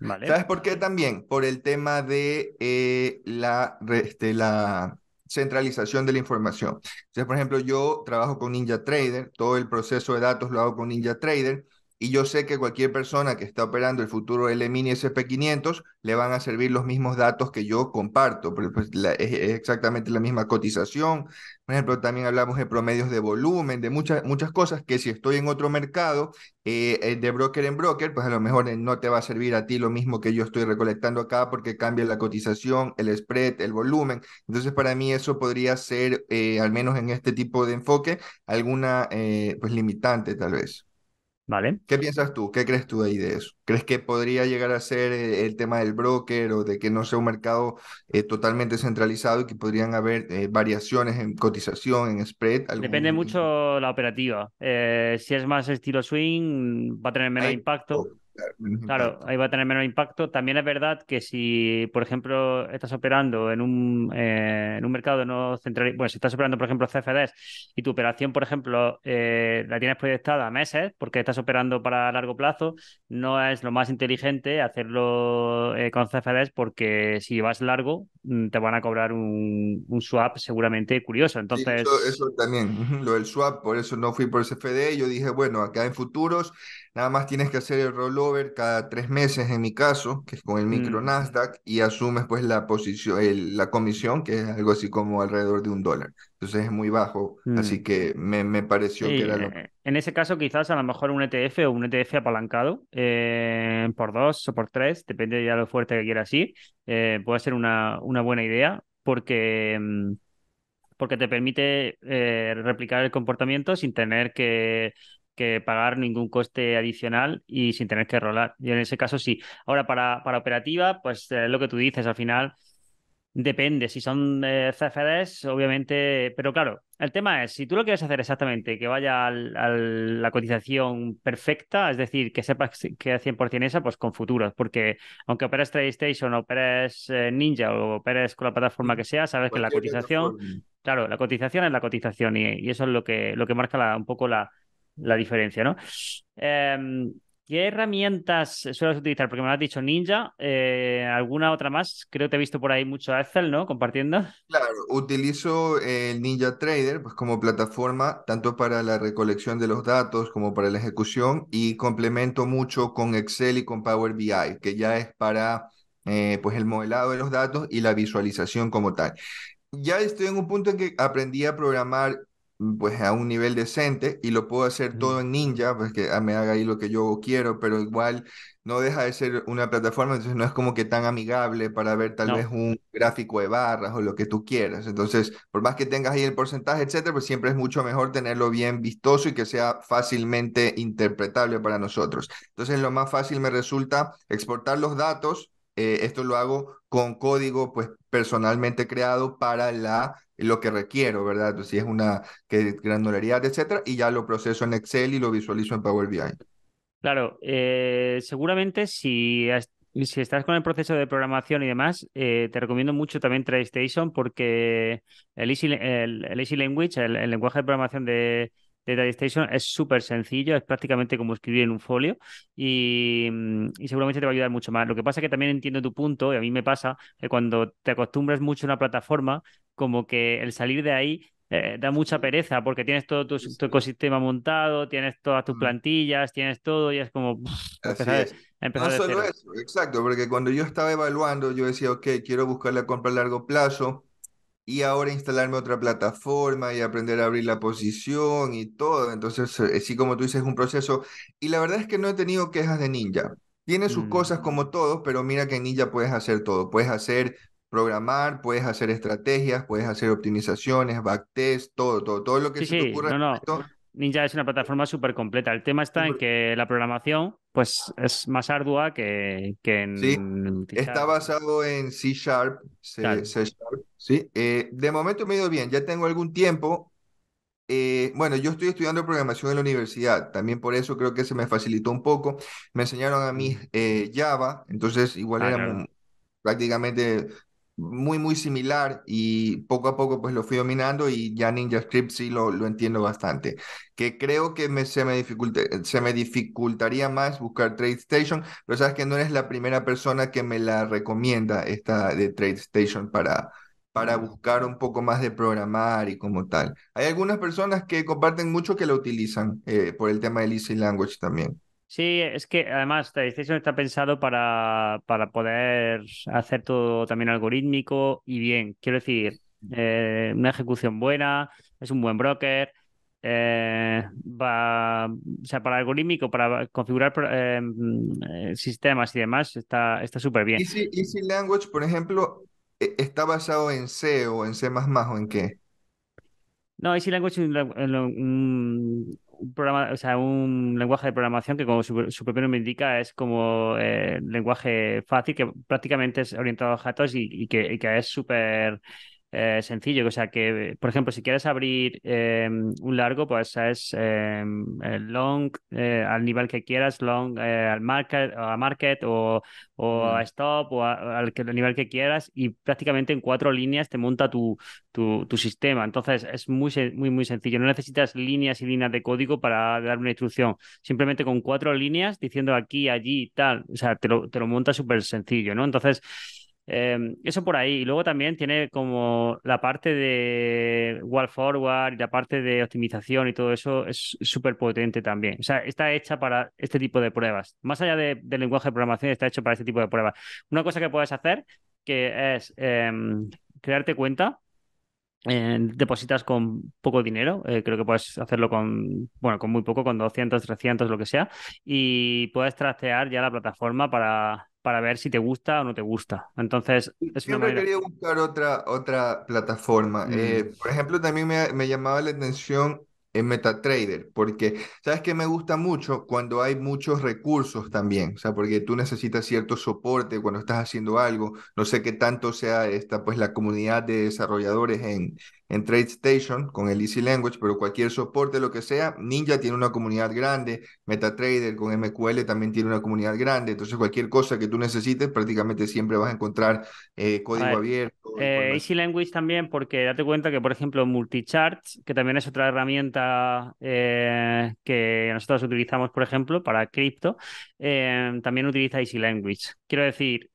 ¿Sabes por qué también? Por el tema de eh, la, este, la centralización de la información. por ejemplo, yo trabajo con Ninja Trader, todo el proceso de datos lo hago con Ninja Trader y yo sé que cualquier persona que está operando el futuro L-Mini SP500 le van a servir los mismos datos que yo comparto, pues, es, exactamente la misma cotización. Por ejemplo, también hablamos de promedios de volumen, de muchas, muchas cosas que si estoy en otro mercado, eh, eh, de broker en broker, pues a lo mejor eh, no te va a servir a ti lo mismo que yo estoy recolectando acá porque cambia la cotización, el spread, el volumen. Entonces, para mí eso podría ser, al menos en este tipo de enfoque, alguna pues limitante tal vez. ¿Qué piensas tú? ¿Qué crees tú ahí de eso? ¿Crees que podría llegar a ser eh, el tema del broker o de que no sea un mercado eh, totalmente centralizado y que podrían haber eh, variaciones en cotización, en spread? Depende mucho la operativa. si es más estilo swing, va a tener menos impacto. Claro, ahí va a tener menos impacto. También es verdad que si, por ejemplo, estás operando en un, eh, en un mercado no central, bueno, si estás operando, por ejemplo, CFDs y tu operación, por ejemplo, eh, la tienes proyectada a meses porque estás operando para largo plazo, no es lo más inteligente hacerlo eh, con CFDs porque si vas largo mm, te van a cobrar un, swap seguramente curioso. Entonces... eso, también, lo del swap, por eso no fui por CFD. Yo dije, bueno, acá en futuros Nada más tienes que hacer el rollover cada tres meses en mi caso, que es con el micro mm. Nasdaq, y asumes pues la posición, la comisión, que es algo así como alrededor de un dólar. Entonces es muy bajo, así mm. que me, me pareció que era lo... Eh, en ese caso quizás a lo mejor un ETF o un ETF apalancado eh, por dos o por tres, depende ya de lo fuerte que quieras ir, eh, puede ser una, una buena idea porque mm, porque te permite replicar el comportamiento sin tener que que pagar ningún coste adicional y sin tener que rolar. Y en ese caso sí. Ahora, para, para operativa, pues lo que tú dices, al final depende. Si son eh, CFDs, obviamente, pero claro, el tema es, si tú lo quieres hacer exactamente, que vaya a la cotización perfecta, es decir, que sepas que es 100% esa, pues con futuros, porque aunque operes TradeStation, operes eh, Ninja o operes con la plataforma que sea, sabes que la cotización, claro, la cotización es la cotización y, eso es lo que, lo que marca un poco la, la diferencia, ¿no? Em, ¿Qué herramientas sueles utilizar? Porque me lo has dicho Ninja, eh, ¿alguna otra más? Creo que te he visto por ahí mucho Excel, ¿no? Compartiendo. Claro, utilizo el Ninja Trader pues, como plataforma tanto para la recolección de los datos como para la ejecución y complemento mucho con Excel y con Power BI, que ya es para eh, pues el modelado de los datos y la visualización como tal. Ya estoy en un punto en que aprendí a programar pues a un nivel decente y lo puedo hacer todo en Ninja, pues que me haga ahí lo que yo quiero, pero igual no deja de ser una plataforma, entonces no es como que tan amigable para ver tal vez un gráfico de barras o lo que tú quieras. Entonces, por más que tengas ahí el porcentaje, etcétera, pues siempre es mucho mejor tenerlo bien vistoso y que sea fácilmente interpretable para nosotros. Entonces, lo más fácil me resulta exportar los datos eh, esto lo hago con código pues personalmente creado para la, lo que requiero, ¿verdad? Entonces, si es una que, granularidad, etcétera, y ya lo proceso en Excel y lo visualizo en Power BI. Claro, eh, seguramente si, si estás con el proceso de programación y demás, eh, te recomiendo mucho también TradeStation porque el Easy, el, Easy Language, el, lenguaje de programación de, de es súper sencillo, es prácticamente como escribir en un folio y, y, seguramente te va a ayudar mucho más. Lo que pasa es que también entiendo tu punto, y a mí me pasa, que cuando te acostumbras mucho a una plataforma, como que el salir de ahí eh, da mucha pereza porque tienes todo tu, ecosistema montado, tienes todas tus plantillas, tienes todo y es como empezar, no solo eso, exacto, porque cuando yo estaba evaluando, yo decía, ok, quiero buscar la compra a largo plazo y ahora instalarme otra plataforma y aprender a abrir la posición y todo. Entonces, eh, sí, como tú dices, es un proceso. Y la verdad es que no he tenido quejas de Ninja. Tiene sus cosas mm. como todo, pero mira que en Ninja puedes hacer todo. Puedes hacer programar, puedes hacer estrategias, puedes hacer optimizaciones, backtest, todo, todo, todo lo que se te ocurra. No, no. Ninja es una plataforma súper completa. El tema está en que la programación pues es más ardua que, que en... Sí, está basado en C Sharp, C, Sharp, ¿sí? Eh, de momento me ha ido bien, ya tengo algún tiempo. Eh, bueno, yo estoy estudiando programación en la universidad, también por eso creo que se me facilitó un poco. Me enseñaron a mí eh, Java, entonces igual ah, era prácticamente muy, muy similar y poco a poco pues lo fui dominando y ya NinjaScript sí lo, lo entiendo bastante. Que creo que me, se, me se me dificultaría más buscar TradeStation, pero sabes que no eres la primera persona que me la recomienda esta de TradeStation para, para buscar un poco más de programar y como tal. Hay algunas personas que comparten mucho que lo utilizan eh, por el tema del Easy Language también. Sí, es que además TradeStation está pensado para, para poder hacer todo también algorítmico y bien. Quiero decir, eh, una ejecución buena, es un buen broker. Eh, va, o sea, para algorítmico, para configurar eh, sistemas y demás, está súper bien. Easy, Language, por ejemplo, e, ¿está basado en C o en C o en qué? No, Easy Language es un, un programa, o sea, un lenguaje de programación que, como su, propio nombre indica, es como eh, lenguaje fácil, que prácticamente es orientado a objetos y, que, y que es súper eh, sencillo. O sea que, por ejemplo, si quieres abrir em, un largo, pues es em, long eh, al nivel que quieras, long eh, al market, a market o, o a mm. stop o al, nivel que quieras y prácticamente en cuatro líneas te monta tu, tu, tu, sistema. Entonces es muy, muy, muy sencillo. No necesitas líneas y líneas de código para dar una instrucción. Simplemente con cuatro líneas diciendo aquí, allí y tal. O sea, te lo, te lo monta súper sencillo, ¿no? Entonces... Em, eso por ahí. Y luego también tiene como la parte de wall forward y la parte de optimización y todo eso es súper potente también. O sea, está hecha para este tipo de pruebas. Más allá del lenguaje de programación, está hecho para este tipo de pruebas. Una cosa que puedes hacer que es em, crearte cuenta. Depositas con poco dinero, eh, creo que puedes hacerlo con, bueno, con muy poco, con 200, 300, lo que sea, y puedes trastear ya la plataforma para, para ver si te gusta o no te gusta. Entonces, es Siempre quería buscar otra, otra plataforma. Eh, mm. por ejemplo, también me, me, llamaba la atención en MetaTrader, porque sabes que me gusta mucho cuando hay muchos recursos también, o sea, porque tú necesitas cierto soporte cuando estás haciendo algo, no sé qué tanto sea esta, pues la comunidad de desarrolladores en, en TradeStation con el Easy Language, pero cualquier soporte, lo que sea, Ninja tiene una comunidad grande, MetaTrader con MQL también tiene una comunidad grande, entonces cualquier cosa que tú necesites, prácticamente siempre vas a encontrar eh, código abierto. Eh, Easy Language también, porque date cuenta que, por ejemplo, Multicharts, que también es otra herramienta eh, que nosotros utilizamos, por ejemplo, para cripto, también utiliza Easy Language. Quiero decir,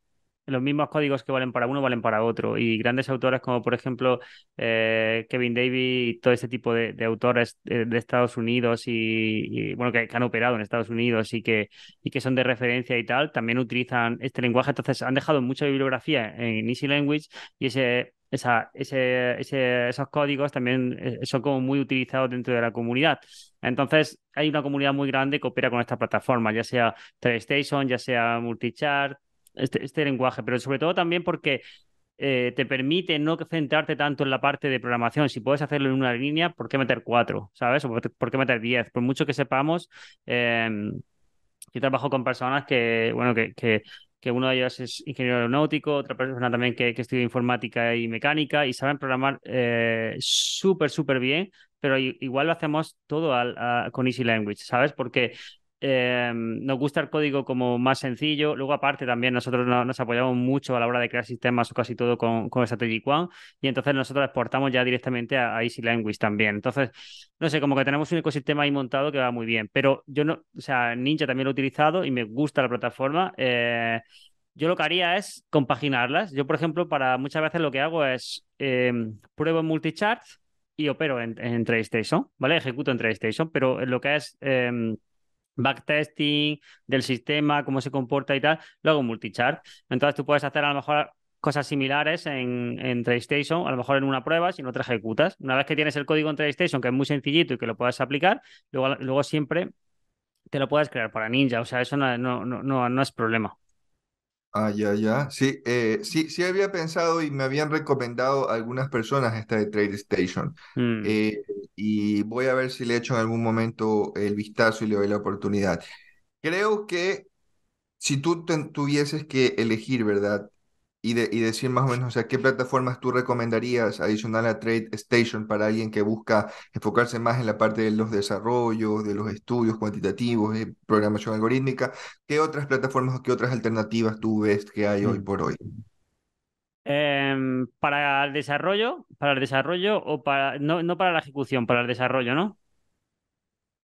los mismos códigos que valen para uno valen para otro. Y grandes autores como por ejemplo eh, Kevin David y todo ese tipo de, autores de, Estados Unidos y, bueno, que, han operado en Estados Unidos y que, y que son de referencia y tal, también utilizan este lenguaje. Entonces han dejado mucha bibliografía en Easy Language y ese, esa, ese, esos códigos también eh, son como muy utilizados dentro de la comunidad. Entonces, hay una comunidad muy grande que opera con esta plataforma, ya sea TeleStation, ya sea Multichart, este, este lenguaje, pero sobre todo también porque eh, te permite no centrarte tanto en la parte de programación. Si puedes hacerlo en una línea, ¿por qué meter cuatro? ¿Sabes? O por qué meter diez? Por mucho que sepamos, eh, yo trabajo con personas que, bueno, que, que, que uno de ellos es ingeniero aeronáutico, otra persona también que, que estudia informática y mecánica y saben programar eh, súper, súper bien, pero igual lo hacemos todo con Easy Language, ¿sabes? Porque eh, nos gusta el código como más sencillo. Luego, aparte, también nosotros nos apoyamos mucho a la hora de crear sistemas o casi todo con, con Strategic One. Y entonces nosotros exportamos ya directamente a, Easy Language también. Entonces, no sé, como que tenemos un ecosistema ahí montado que va muy bien. Pero yo no, o sea, Ninja también lo he utilizado y me gusta la plataforma. Eh, yo lo que haría es compaginarlas. Yo, por ejemplo, para muchas veces lo que hago es eh, pruebo en multichart y opero en, en TradeStation, ¿vale? Ejecuto en TradeStation, pero lo que es eh, backtesting del sistema, cómo se comporta y tal, luego multichart. Entonces tú puedes hacer a lo mejor cosas similares en, en TradeStation, a lo mejor en una prueba, si no te ejecutas. Una vez que tienes el código en TradeStation, que es muy sencillito y que lo puedes aplicar, luego, luego siempre te lo puedes crear para Ninja. O sea, eso no, no, no, no es problema. Ah, ya, ya. Sí, eh, sí, sí había pensado y me habían recomendado algunas personas esta de TradeStation. Mm. Eh, y voy a ver si le echo en algún momento el vistazo y le doy la oportunidad. Creo que si tú tuvieses que elegir, ¿verdad? y, decir más o menos, o sea, ¿qué plataformas tú recomendarías adicional a TradeStation para alguien que busca enfocarse más en la parte de los desarrollos, de los estudios cuantitativos, de programación algorítmica? ¿Qué otras plataformas o qué otras alternativas tú ves que hay hoy por hoy? Em, para el desarrollo, para el desarrollo o para no, no para la ejecución, para el desarrollo, ¿no?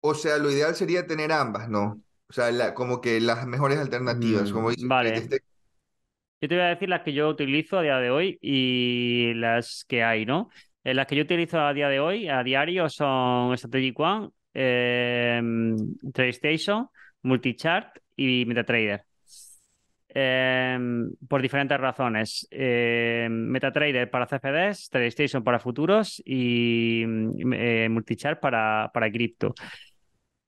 O sea, lo ideal sería tener ambas, ¿no? O sea, como que las mejores alternativas, como dices, vale. Yo te voy a decir las que yo utilizo a día de hoy y las que hay, ¿no? Eh, las que yo utilizo a día de hoy, a diario, son Strategic One, eh, TradeStation, Multichart y MetaTrader. Em, por diferentes razones. Eh, MetaTrader para CFDs, TradeStation para futuros y eh, Multichart para, para cripto.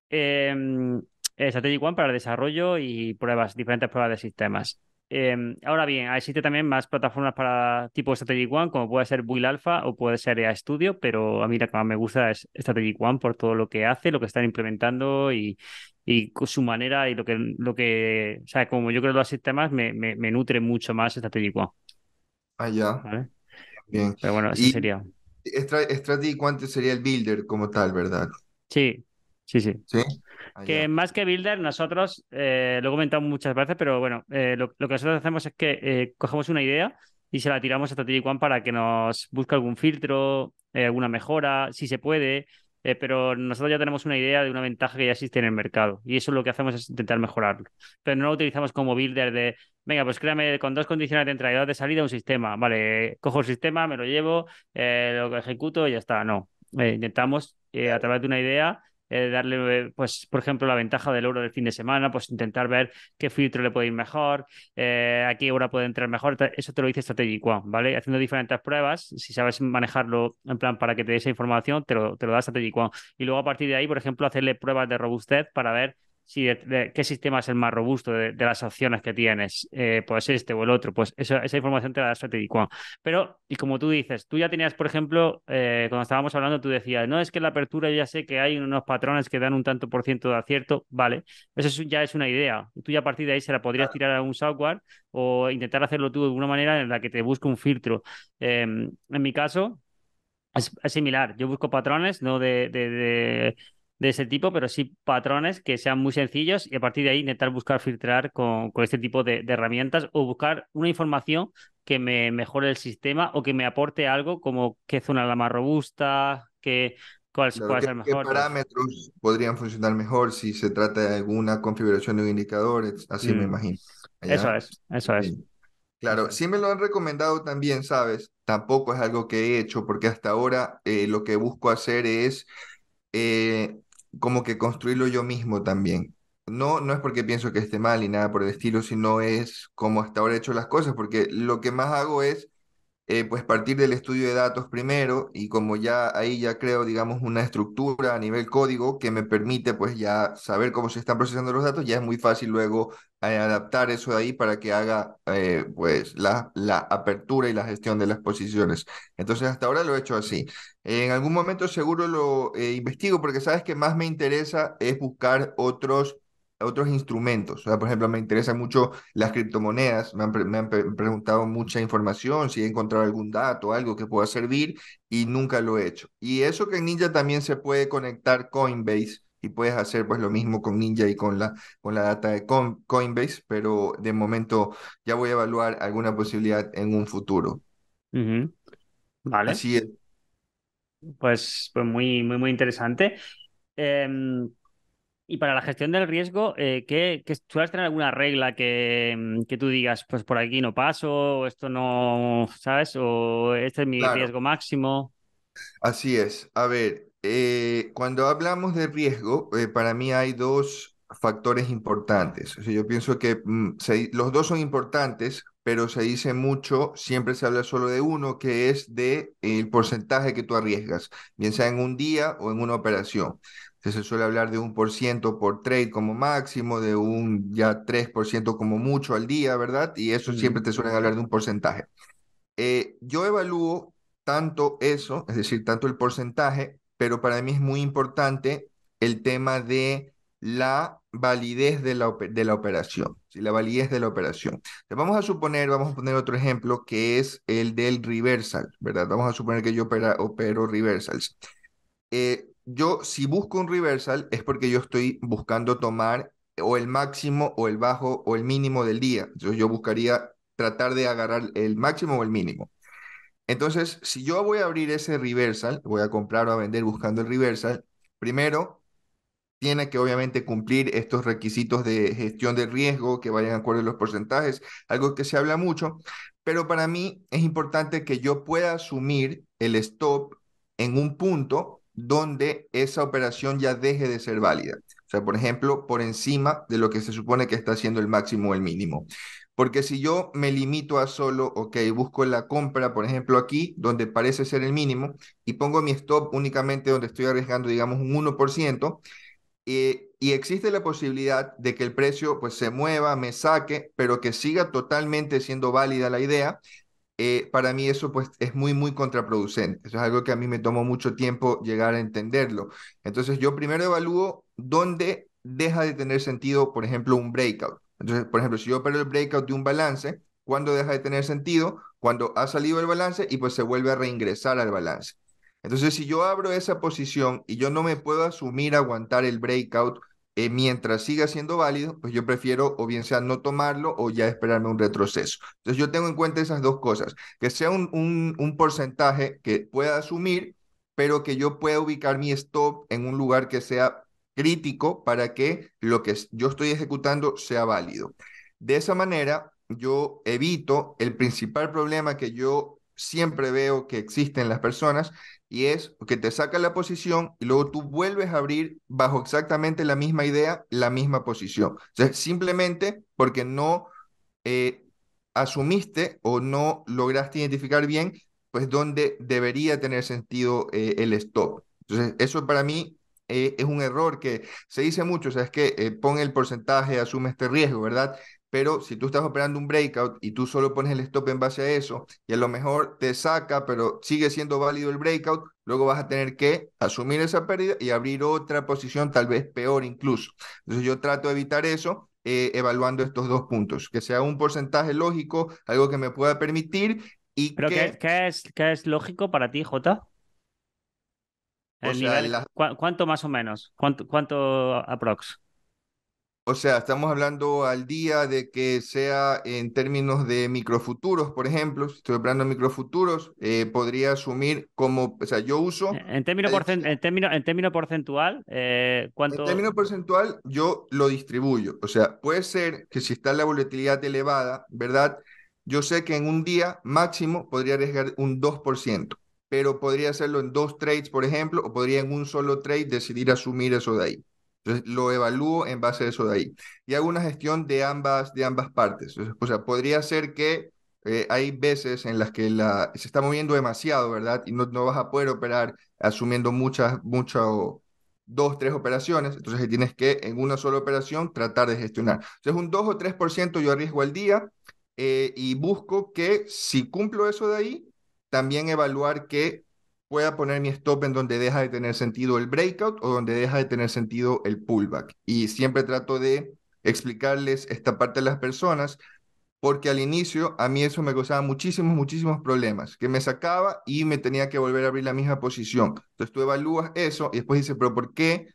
Strategic One para desarrollo y pruebas, diferentes pruebas de sistemas. Em, ahora bien, existe también más plataformas para tipo Strategic One, como puede ser Build Alpha o puede ser EA Studio, pero a mí la que más me gusta es Strategic One por todo lo que hace, lo que están implementando y, y su manera y lo que, lo que, o sea, como yo creo los sistemas me, me, nutre mucho más Strategic One. Ah, ya. Bien. Pero bueno, ese sería. Strategic One sería el builder como tal, ¿verdad? Sí, sí, sí. Sí. Ah, que más que builder, nosotros, eh, lo he comentado muchas veces, pero bueno, eh, lo, que nosotros hacemos es que eh, cogemos una idea y se la tiramos a Strategic One para que nos busque algún filtro, alguna mejora, si se puede, pero nosotros ya tenemos una idea de una ventaja que ya existe en el mercado y eso lo que hacemos es intentar mejorarlo. Pero no lo utilizamos como builder de, venga, pues créame con dos condiciones de entrada y dos de salida un sistema. Vale, cojo el sistema, me lo llevo, lo ejecuto y ya está. No, intentamos a través de una idea eh, darle, pues, por ejemplo, la ventaja del euro del fin de semana, pues intentar ver qué filtro le puede ir mejor, eh, a qué hora puede entrar mejor. Eso te lo dice Strategic One, ¿vale? Haciendo diferentes pruebas, si sabes manejarlo en plan para que te dé esa información, te lo, te lo da Strategic One. Y luego a partir de ahí, por ejemplo, hacerle pruebas de robustez para ver si qué sistema es el más robusto de, las opciones que tienes, eh, puede ser este o el otro, pues esa información te la da Strategic One. Pero, y como tú dices, tú ya tenías, por ejemplo, eh, cuando estábamos hablando, tú decías, no, es que en la apertura yo ya sé que hay unos patrones que dan un tanto por ciento de acierto, vale, eso ya es una idea. Tú ya a partir de ahí se la podrías tirar a un software o intentar hacerlo tú de alguna manera en la que te busque un filtro. Em, en mi caso, es, similar. Yo busco patrones, no de, de, de ese tipo, pero sí patrones que sean muy sencillos y a partir de ahí intentar buscar filtrar con, con este tipo de, herramientas o buscar una información que me mejore el sistema o que me aporte algo como qué zona es la más robusta, qué, cuál, cuál es el mejor. ¿Qué parámetros podrían funcionar mejor si se trata de alguna configuración de un indicador? Así me mm. imagino. Eso es, eso es. Claro, sí me lo han recomendado también, ¿sabes? Tampoco es algo que he hecho porque hasta ahora eh, lo que busco hacer es eh, como que construirlo yo mismo también. No, no es porque pienso que esté mal y nada por el estilo, sino es como hasta ahora he hecho las cosas, porque lo que más hago es eh, pues partir del estudio de datos primero y como ya ahí ya creo, digamos, una estructura a nivel código que me permite pues ya saber cómo se están procesando los datos, ya es muy fácil luego eh, adaptar eso de ahí para que haga eh, pues la, la apertura y la gestión de las posiciones. Entonces hasta ahora lo he hecho así. En algún momento seguro lo investigo porque sabes que más me interesa es buscar otros otros instrumentos. O sea, por ejemplo, me interesan mucho las criptomonedas. Me han, me han preguntado mucha información, si he encontrado algún dato, algo que pueda servir, y nunca lo he hecho. Y eso que en Ninja también se puede conectar Coinbase y puedes hacer pues lo mismo con Ninja y con la, con la data de Coinbase, pero de momento ya voy a evaluar alguna posibilidad en un futuro. Vale. Así es. Pues, pues muy, muy, muy interesante. Em, y para la gestión del riesgo, eh, ¿qué, qué, ¿sueles tener alguna regla que, mm, que, tú digas, pues por aquí no paso, o esto no, ¿sabes? O este es mi riesgo máximo. Así es. A ver, eh, cuando hablamos de riesgo, eh, para mí hay dos factores importantes. O sea, yo pienso que mm, los dos son importantes, pero se dice mucho, siempre se habla solo de uno, que es de el porcentaje que tú arriesgas, bien sea en un día o en una operación. Se suele hablar de un por ciento por trade como máximo, de un ya 3% como mucho al día, ¿verdad? Y eso siempre te suelen hablar de un porcentaje. Eh, yo evalúo tanto eso, es decir, tanto el porcentaje, pero para mí es muy importante el tema de la validez de la, de la operación, ¿sí? la validez de la operación. Vamos a suponer, vamos a poner otro ejemplo que es el del reversal, ¿verdad? Vamos a suponer que yo opero reversals. Eh, yo si busco un reversal es porque yo estoy buscando tomar o el máximo o el bajo o el mínimo del día. Entonces yo buscaría tratar de agarrar el máximo o el mínimo. Entonces, si yo voy a abrir ese reversal, voy a comprar o a vender buscando el reversal, primero tiene que obviamente cumplir estos requisitos de gestión de riesgo que vayan a acuerdo con los porcentajes, algo que se habla mucho, pero para mí es importante que yo pueda asumir el stop en un punto donde esa operación ya deje de ser válida. O sea, por ejemplo, por encima de lo que se supone que está haciendo el máximo o el mínimo. Porque si yo me limito a solo, ok, busco la compra, por ejemplo, aquí, donde parece ser el mínimo, y pongo mi stop únicamente donde estoy arriesgando, digamos, un 1%, eh, y existe la posibilidad de que el precio pues se mueva, me saque, pero que siga totalmente siendo válida la idea, eh, para mí eso pues es muy, muy contraproducente. Eso es algo que a mí me tomó mucho tiempo llegar a entenderlo. Entonces yo primero evalúo dónde deja de tener sentido, por ejemplo, un breakout. Entonces, por ejemplo, si yo opero el breakout de un balance, ¿cuándo deja de tener sentido? Cuando ha salido el balance y pues se vuelve a reingresar al balance. Entonces, si yo abro esa posición y yo no me puedo asumir aguantar el breakout eh, mientras siga siendo válido, pues yo prefiero o bien sea no tomarlo o ya esperarme un retroceso. Entonces, yo tengo en cuenta esas dos cosas, que sea un, un, un porcentaje que pueda asumir, pero que yo pueda ubicar mi stop en un lugar que sea crítico para que lo que yo estoy ejecutando sea válido. De esa manera, yo evito el principal problema que yo siempre veo que existe en las personas y es que te saca la posición y luego tú vuelves a abrir bajo exactamente la misma idea, la misma posición. Simplemente porque no eh, asumiste o no lograste identificar bien, pues dónde debería tener sentido eh, el stop. Entonces, eso para mí eh, es un error que se dice mucho, o sea, es que pon el porcentaje, asume este riesgo, ¿verdad? Pero si tú estás operando un breakout y tú solo pones el stop en base a eso y a lo mejor te saca, pero sigue siendo válido el breakout, luego vas a tener que asumir esa pérdida y abrir otra posición, tal vez peor incluso. Entonces yo trato de evitar eso. Eh, evaluando estos dos puntos, que sea un porcentaje lógico, algo que me pueda permitir y ¿Pero que... ¿qué, es, qué es lógico para ti, Jota? ¿Cuánto más o menos? ¿Cuánto, cuánto aprox? O sea, estamos hablando al día de que sea en términos de microfuturos, por ejemplo, si estoy hablando de microfuturos, eh, podría asumir como, o sea, yo uso... En términos en término, en término porcentual, eh, ¿cuánto...? En término porcentual, yo lo distribuyo. O sea, puede ser que si está la volatilidad elevada, ¿verdad? Yo sé que en un día máximo podría arriesgar un 2%, pero podría hacerlo en dos trades, por ejemplo, o podría en un solo trade decidir asumir eso de ahí. Entonces lo evalúo en base a eso de ahí. Y hago una gestión de ambas, de ambas partes. O sea, podría ser que eh, hay veces en las que se está moviendo demasiado, ¿verdad? Y no, no vas a poder operar asumiendo muchas, muchas, dos, tres operaciones. Entonces tienes que en una sola operación tratar de gestionar. Entonces un 2 o 3% yo arriesgo al día eh, y busco que si cumplo eso de ahí, también evaluar que pueda poner mi stop en donde deja de tener sentido el breakout o donde deja de tener sentido el pullback. Y siempre trato de explicarles esta parte a las personas porque al inicio a mí eso me causaba muchísimos, muchísimos problemas, que me sacaba y me tenía que volver a abrir la misma posición. Entonces tú evalúas eso y después dices, pero ¿por qué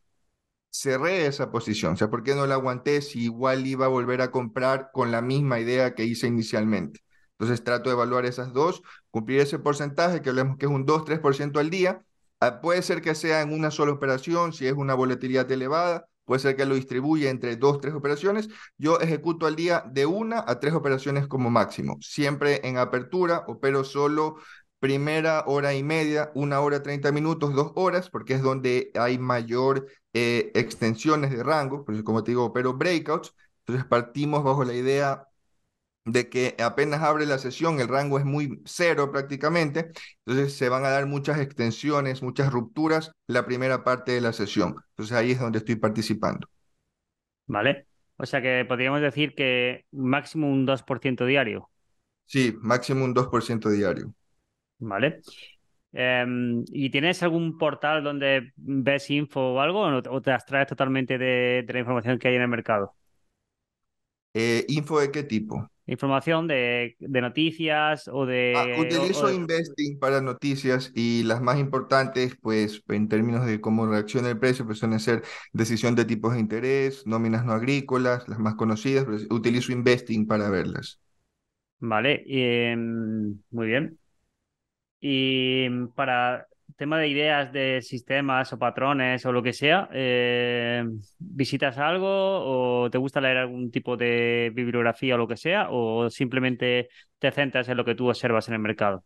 cerré esa posición? O sea, ¿por qué no la aguanté si igual iba a volver a comprar con la misma idea que hice inicialmente? Entonces trato de evaluar esas dos, cumplir ese porcentaje, que hablemos que es un 2-3% al día. Ah, puede ser que sea en una sola operación, si es una volatilidad elevada, puede ser que lo distribuya entre dos, tres operaciones. Yo ejecuto al día de una a tres operaciones como máximo. Siempre en apertura, opero solo primera hora y media, una hora treinta minutos, dos horas, porque es donde hay mayor eh, extensiones de rango. Como te digo, opero breakouts. Entonces partimos bajo la idea de que apenas abre la sesión, el rango es muy cero prácticamente, entonces se van a dar muchas extensiones, muchas rupturas la primera parte de la sesión. Entonces ahí es donde estoy participando. Vale. O sea que podríamos decir que máximo un 2% diario. Sí, máximo un 2% diario. Vale. Em, ¿Y tienes algún portal donde ves info o algo o te abstraes totalmente de, la información que hay en el mercado? Eh, ¿Info de qué tipo? Información de, noticias o de... Ah, utilizo Investing para noticias y las más importantes, pues en términos de cómo reacciona el precio, pues suelen ser decisión de tipos de interés, nóminas no agrícolas, las más conocidas, pues, utilizo Investing para verlas. Vale, em, muy bien. Y para tema de ideas de sistemas o patrones o lo que sea, eh, ¿visitas algo o te gusta leer algún tipo de bibliografía o lo que sea? ¿O simplemente te centras en lo que tú observas en el mercado?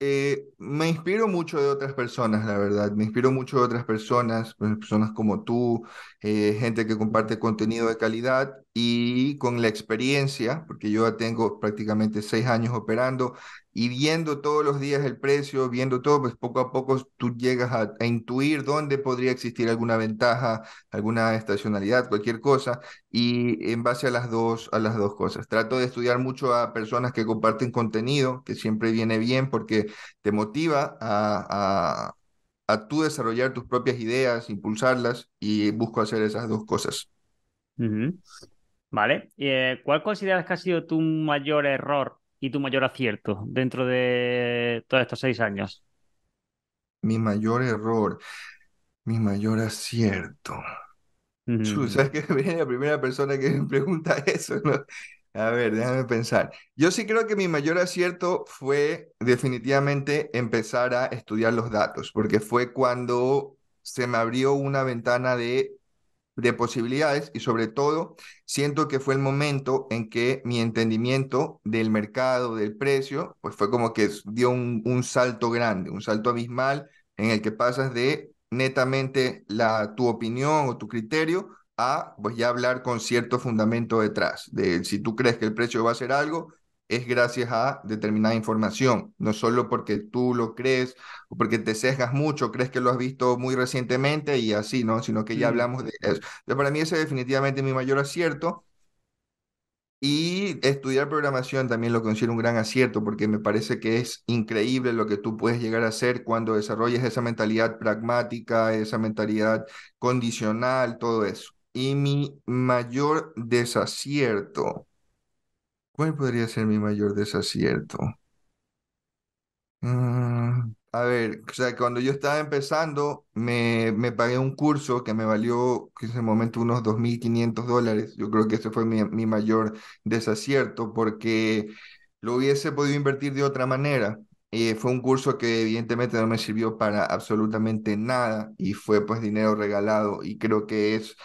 Eh, me inspiro mucho de otras personas, la verdad. Me inspiro mucho de otras personas, personas como tú, eh, gente que comparte contenido de calidad y con la experiencia, porque yo ya tengo prácticamente seis años operando, y viendo todos los días el precio, viendo todo, pues poco a poco tú llegas a, intuir dónde podría existir alguna ventaja, alguna estacionalidad, cualquier cosa, y en base a las dos, a las dos cosas. Trato de estudiar mucho a personas que comparten contenido, que siempre viene bien porque te motiva a, a, a tú desarrollar tus propias ideas, impulsarlas, y busco hacer esas dos cosas. Vale. Eh, ¿Cuál consideras que ha sido tu mayor error y tu mayor acierto dentro de todos estos seis años? Mi mayor error, mi mayor acierto. ¿Sabes qué? Viene la primera persona que me pregunta eso, ¿no? A ver, déjame pensar. Yo sí creo que mi mayor acierto fue definitivamente empezar a estudiar los datos, porque fue cuando se me abrió una ventana de de posibilidades y sobre todo siento que fue el momento en que mi entendimiento del mercado, del precio, pues fue como que dio un, salto grande, un salto abismal en el que pasas de netamente la, tu opinión o tu criterio a pues ya hablar con cierto fundamento detrás, de si tú crees que el precio va a ser algo, es gracias a determinada información, no solo porque tú lo crees o porque te sesgas mucho, crees que lo has visto muy recientemente y así, ¿no? Sino que ya mm. hablamos de eso. Entonces, para mí ese es definitivamente mi mayor acierto. Y estudiar programación también lo considero un gran acierto porque me parece que es increíble lo que tú puedes llegar a hacer cuando desarrollas esa mentalidad pragmática, esa mentalidad condicional, todo eso. Y mi mayor desacierto, ¿Cuál podría ser mi mayor desacierto? Mm, a ver, o sea, cuando yo estaba empezando, me, me pagué un curso que me valió en ese momento unos 2.500 dólares. Yo creo que ese fue mi, mi mayor desacierto porque lo hubiese podido invertir de otra manera. Eh, fue un curso que evidentemente no me sirvió para absolutamente nada y fue pues dinero regalado y creo que es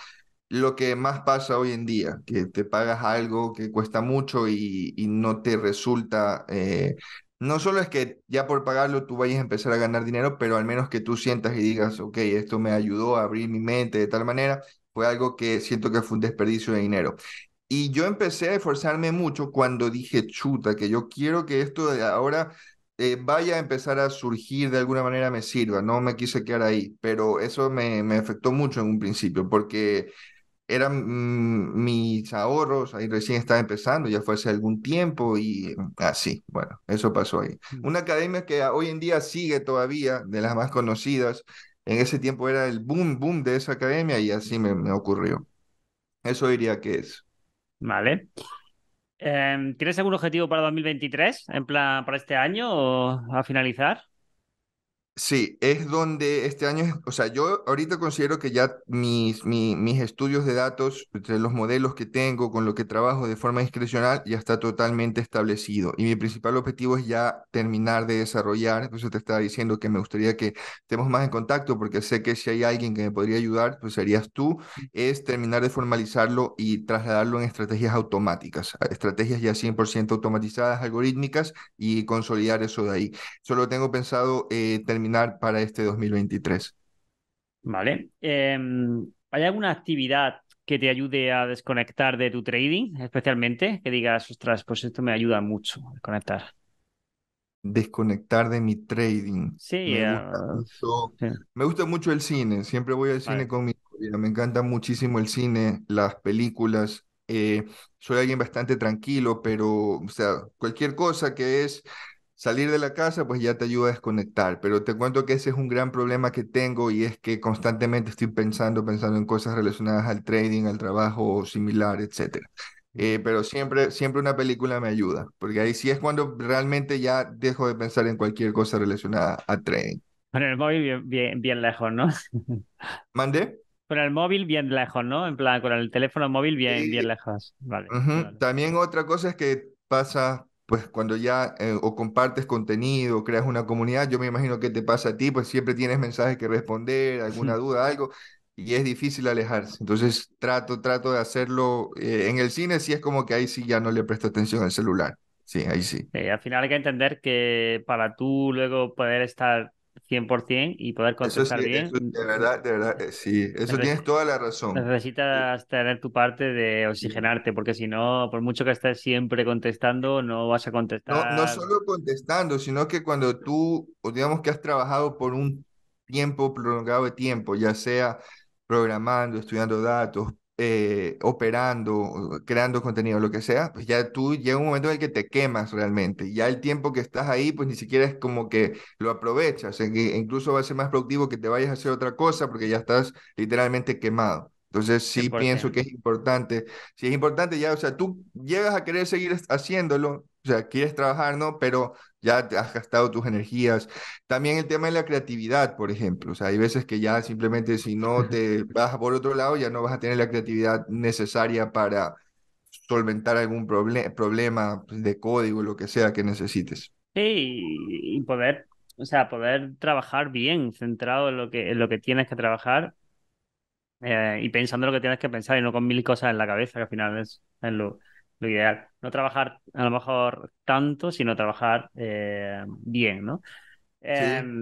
lo que más pasa hoy en día, que te pagas algo que cuesta mucho y, no te resulta, eh, no solo es que ya por pagarlo tú vayas a empezar a ganar dinero, pero al menos que tú sientas y digas, ok, esto me ayudó a abrir mi mente de tal manera, fue algo que siento que fue un desperdicio de dinero. Y yo empecé a esforzarme mucho cuando dije, chuta, que yo quiero que esto de ahora eh, vaya a empezar a surgir de alguna manera me sirva, no me quise quedar ahí, pero eso me, me afectó mucho en un principio, porque eran mm, mis ahorros, ahí recién estaba empezando, ya fue hace algún tiempo y así, bueno, eso pasó ahí. Mm. Una academia que hoy en día sigue todavía, de las más conocidas, en ese tiempo era el boom, boom de esa academia y así me, me ocurrió. Eso diría que es. Vale. Em, ¿tienes algún objetivo para 2023? En plan, para este año o a finalizar? Sí, es donde este año, o sea, yo ahorita considero que ya mis, mi- mis estudios de datos, entre los modelos que tengo, con lo que trabajo de forma discrecional, ya está totalmente establecido. Y mi principal objetivo es ya terminar de desarrollar, por eso te estaba diciendo que me gustaría que estemos más en contacto, porque sé que si hay alguien que me podría ayudar, pues serías tú, es terminar de formalizarlo y trasladarlo en estrategias automáticas, estrategias ya 100% automatizadas, algorítmicas, y consolidar eso de ahí. Solo tengo pensado eh, terminar para este 2023. Vale. Em, ¿hay alguna actividad que te ayude a desconectar de tu trading, especialmente? Que digas, ostras, pues esto me ayuda mucho a desconectar. Desconectar de mi trading. Sí, Me eh, gusta mucho, sí, me gusta mucho el cine. Siempre voy al cine con mi. Me encanta muchísimo el cine, las películas. Eh, soy alguien bastante tranquilo, pero, o sea, cualquier cosa que es salir de la casa, pues ya te ayuda a desconectar. Pero te cuento que ese es un gran problema que tengo y es que constantemente estoy pensando, pensando en cosas relacionadas al trading, al trabajo similar, etcétera. Eh, pero siempre, siempre una película me ayuda, porque ahí sí es cuando realmente ya dejo de pensar en cualquier cosa relacionada a trading. Con el móvil bien, bien, bien lejos, ¿no? ¿Mandé? Con el móvil bien lejos, ¿no? En plan, con el teléfono móvil bien, bien lejos. Vale, ujú, vale. También otra cosa es que pasa, pues cuando ya eh, o compartes contenido, o creas una comunidad, yo me imagino que te pasa a ti, pues siempre tienes mensajes que responder, alguna duda, algo, y es difícil alejarse. Entonces trato, trato de hacerlo. eh, en el cine sí es como que ahí sí ya no le presto atención al celular. Sí, ahí sí. Eh, al final hay que entender que para tú luego poder estar 100% y poder Eso sí, contestar bien, eso de verdad, de verdad, eh, sí, eso tienes toda la razón. necesitas tener tu parte de oxigenarte, porque si no, por mucho que estés siempre contestando, no vas a No, no contestar. solo contestando, sino que cuando tú, digamos que has trabajado por un tiempo prolongado de tiempo, ya sea programando, estudiando datos, eh, operando, creando contenido, lo que sea, pues ya tú llega un momento en el que te quemas realmente. Ya el tiempo que estás ahí, pues ni siquiera es como que lo aprovechas, en que incluso va a ser más productivo que te vayas a hacer otra cosa porque ya estás literalmente quemado. Entonces sí pienso 100%. que es importante si es importante ya, o sea, tú llegas a querer seguir haciéndolo, o sea, quieres trabajar, ¿no? Pero ya te has gastado tus energías. También el tema de la creatividad, por ejemplo, o sea, hay veces que ya simplemente si no te vas por otro lado, ya no vas a tener la creatividad necesaria para solventar algún proble- problema pues, de código, lo que sea que necesites. Sí, y y poder, o sea, poder trabajar bien, centrado en lo que, en lo que tienes que trabajar eh, y pensando lo que tienes que pensar y no con mil cosas en la cabeza, que al final es, es lo, lo ideal. No trabajar a lo mejor tanto, sino trabajar eh, bien, ¿no? Eh, Sí,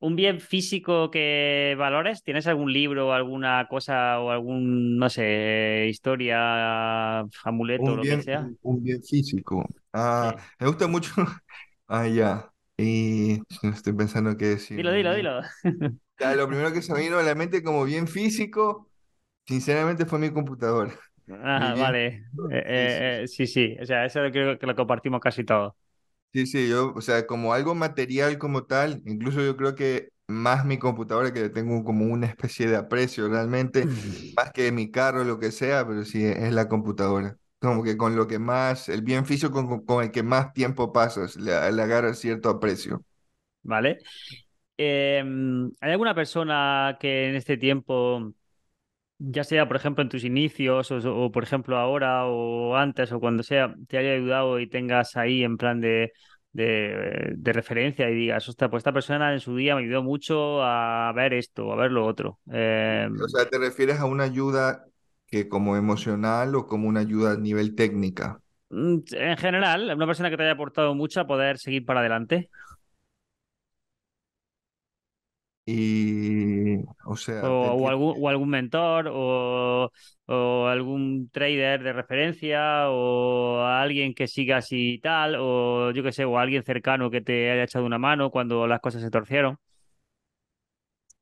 un bien físico que valores, ¿tienes algún libro, alguna cosa o algún, no sé, historia, amuleto, un lo que bien, sea? un, bien físico. Ah, Sí. me gusta mucho. Ah, ya. Y estoy pensando qué decir. Dilo, dilo, dilo. Lo primero que se me vino a la mente como bien físico, sinceramente fue mi computadora. Ah, vale. Eh, Sí, sí, eh, sí. sí. O sea, eso creo que lo compartimos casi todos. Sí, sí, yo, o sea, como algo material como tal, incluso yo creo que más mi computadora, que le tengo como una especie de aprecio realmente, más que mi carro, lo que sea, pero sí, es la computadora. Como que con lo que más, el bien físico con, con- con el que más tiempo pasas, le, le agarras cierto aprecio. ¿Vale? Eh, ¿hay alguna persona que en este tiempo, ya sea por ejemplo en tus inicios o, o, por ejemplo ahora o antes o cuando sea, te haya ayudado y tengas ahí en plan de, de, de referencia y digas, ostras, pues esta persona en su día me ayudó mucho a ver esto, a ver lo otro? Eh, O sea, ¿te refieres a una ayuda que como emocional o como una ayuda a nivel técnica? mm, en general, una persona que te haya aportado mucho a poder seguir para adelante. Y, o sea, o algún, o algún mentor, o, o algún trader de referencia, o alguien que sigas y tal, o yo qué sé, o alguien cercano que te haya echado una mano cuando las cosas se torcieron.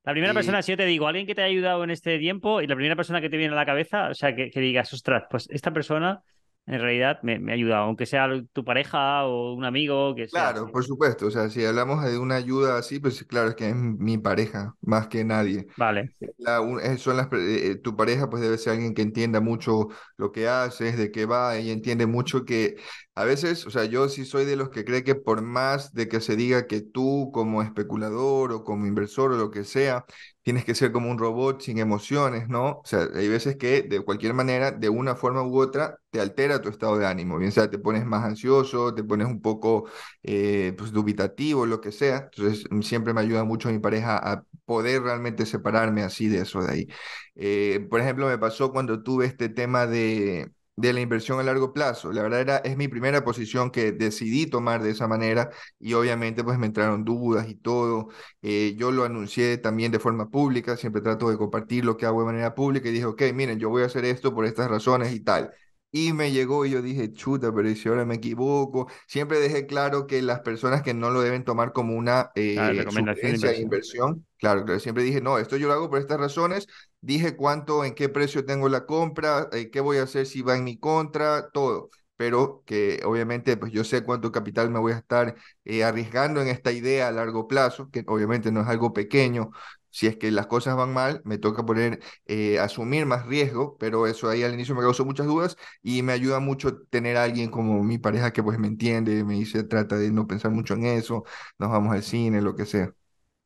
La primera Y persona, si yo te digo, alguien que te ha ayudado en este tiempo y la primera persona que te viene a la cabeza, o sea, que, que digas, ostras, pues esta persona en realidad me, me ha ayudado, aunque sea tu pareja o un amigo, que sea. claro, por supuesto, o sea, si hablamos de una ayuda así, pues claro, es que es mi pareja, más que nadie. Vale, La, eh, son las, pre- eh, tu pareja pues debe ser alguien que entienda mucho lo que haces, de qué va, y entiende mucho que a veces, o sea, yo sí soy de los que cree que por más de que se diga que tú como especulador o como inversor o lo que sea, tienes que ser como un robot sin emociones, ¿no? O sea, hay veces que de cualquier manera, de una forma u otra, te altera tu estado de ánimo, bien sea te pones más ansioso, te pones un poco eh, pues dubitativo, lo que sea. Entonces, mm, siempre me ayuda mucho mi pareja a poder realmente separarme así de eso de ahí. Eh, por ejemplo, me pasó cuando tuve este tema de, de la inversión a largo plazo. La verdad era, es mi primera posición que decidí tomar de esa manera y obviamente pues me entraron dudas y todo. Eh, yo lo anuncié también de forma pública, siempre trato de compartir lo que hago de manera pública y dije, ok, miren, yo voy a hacer esto por estas razones y tal. Y me llegó y yo dije, chuta, pero ¿y si ahora me equivoco? Siempre dejé claro que las personas que no lo deben tomar como una eh, recomendación de inversión, claro, claro, siempre dije, no, esto yo lo hago por estas razones, dije cuánto, en qué precio tengo la compra, eh, qué voy a hacer si va en mi contra, todo. Pero que obviamente pues yo sé cuánto capital me voy a estar eh, arriesgando en esta idea a largo plazo, que obviamente no es algo pequeño. Si es que las cosas van mal, me toca poner, eh, asumir más riesgo, pero eso ahí al inicio me causó muchas dudas y me ayuda mucho tener a alguien como mi pareja que pues me entiende, me dice, trata de no pensar mucho en eso, nos vamos al cine, lo que sea.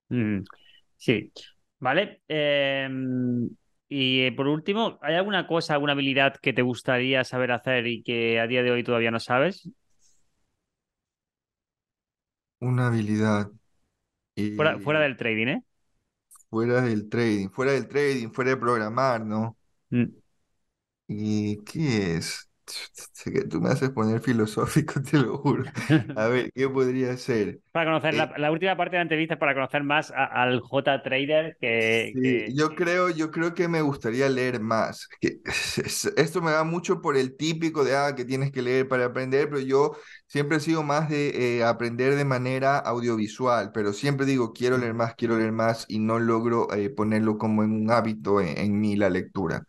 Mm, sí, vale. Em, y eh, por último, ¿hay alguna cosa, alguna habilidad que te gustaría saber hacer y que a día de hoy todavía no sabes? Una habilidad. Fuera, fuera Y del trading, ¿eh? Fuera del trading, fuera del trading, fuera de programar, ¿no? Mm. ¿Y qué es? Que tú me haces poner filosófico, te lo juro. A ver, ¿qué podría ser? Para conocer Eh, la, la última parte de la entrevista es para conocer más a- al J Trader que, sí, que- yo creo, yo creo que me gustaría leer más. Que, es- esto me da mucho por el típico de ah, que tienes que leer para aprender, pero yo siempre he sido más de eh, aprender de manera audiovisual, pero siempre digo, quiero leer más, quiero leer más y no logro eh, ponerlo como en un hábito en, en mí la lectura.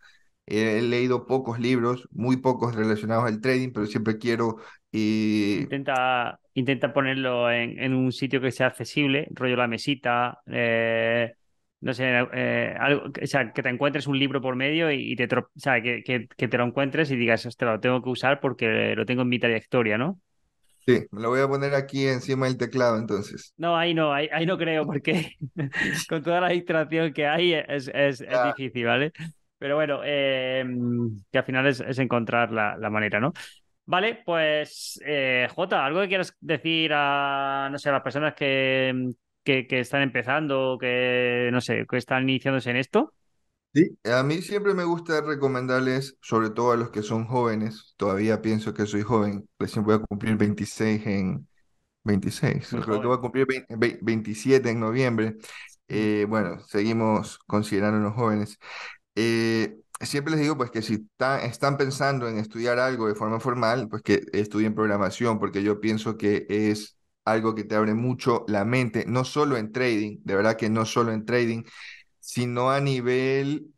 He leído pocos libros, muy pocos relacionados al trading, pero siempre quiero... eh, intenta, intenta ponerlo en, en un sitio que sea accesible, rollo la mesita, eh, no sé, eh, algo, o sea, que te encuentres un libro por medio y, y te, o sea, que, que- que te lo encuentres y digas, ostras, lo tengo que usar porque lo tengo en mi trayectoria, ¿no? sí, me lo voy a poner aquí encima del teclado entonces. No, ahí no, ahí, ahí no creo, porque con toda la distracción que hay es, es, difícil, ¿vale? Pero bueno, eh, que al final es, es encontrar la, la manera, ¿no? Vale, pues eh, Jota, ¿algo que quieras decir a, no sé, a las personas que, que, que están empezando, que, no sé, que están iniciándose en esto? Sí, a mí siempre me gusta recomendarles, sobre todo a los que son jóvenes, todavía pienso que soy joven, recién voy a cumplir 26 en 26, Muy creo que voy joven. a cumplir 20 ve- 27 en noviembre. Mm, Eh, bueno, seguimos considerándonos jóvenes. Eh, siempre les digo pues que si están pensando en estudiar algo de forma formal, pues que estudien programación, porque yo pienso que es algo que te abre mucho la mente, no solo en trading, de verdad que no solo en trading, sino a nivel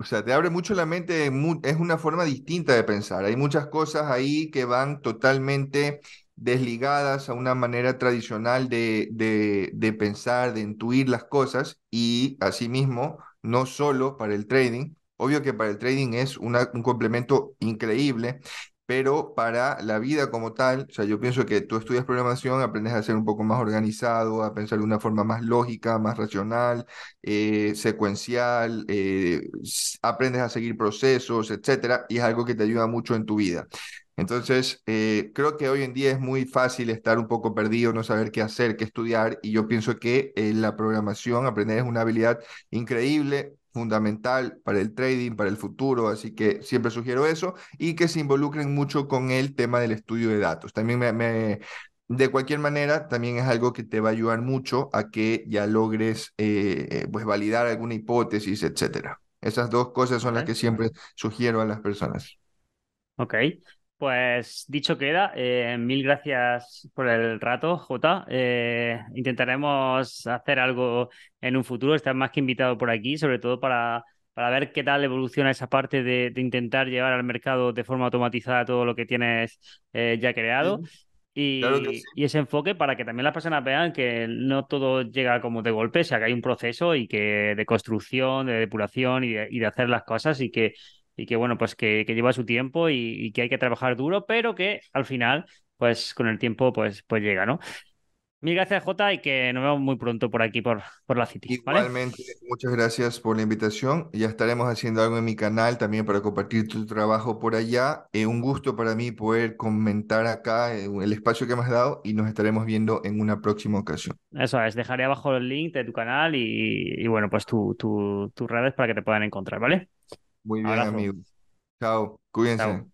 o sea, te abre mucho la mente, es una forma distinta de pensar. Hay muchas cosas ahí que van totalmente desligadas a una manera tradicional de, de, de pensar, de intuir las cosas y asimismo, no solo para el trading. Obvio que para el trading es un complemento increíble, pero para la vida como tal, o sea, yo pienso que tú estudias programación, aprendes a ser un poco más organizado, a pensar de una forma más lógica, más racional eh, secuencial, eh, aprendes a seguir procesos, etcétera, y es algo que te ayuda mucho en tu vida. Entonces, eh, creo que hoy en día es muy fácil estar un poco perdido, no saber qué hacer, qué estudiar, y yo pienso que eh, la programación, aprender es una habilidad increíble, fundamental para el trading, para el futuro, así que siempre sugiero eso, y que se involucren mucho con el tema del estudio de datos. También me, me, de cualquier manera, también es algo que te va a ayudar mucho a que ya logres eh, eh, pues validar alguna hipótesis, etcétera. Esas dos cosas son las que siempre sugiero a las personas. Ok. Pues dicho queda, eh, mil gracias por el rato, Jota. Eh, intentaremos hacer algo en un futuro. Estás más que invitado por aquí, sobre todo para, para ver qué tal evoluciona esa parte de, de intentar llevar al mercado de forma automatizada todo lo que tienes eh, ya creado. Sí, claro Y, sí. y ese enfoque para que también las personas vean que no todo llega como de golpe, o sea, que hay un proceso y que de construcción, de depuración y de, y de hacer las cosas y que, y que bueno, pues que, que lleva su tiempo y, y que hay que trabajar duro, pero que al final, pues con el tiempo, pues, pues llega, ¿no? Mil gracias, Jota, y que nos vemos muy pronto por aquí, por, por la City, ¿vale? Igualmente, muchas gracias por la invitación. Ya estaremos haciendo algo en mi canal también para compartir tu trabajo por allá. Eh, un gusto para mí poder comentar acá eh, el espacio que me has dado y nos estaremos viendo en una próxima ocasión. Eso es, dejaré abajo el link de tu canal y, y bueno, pues tu, tu- tus redes para que te puedan encontrar, ¿vale? Muy bien, Abrazo. amigos. Chao, cuídense. Chao.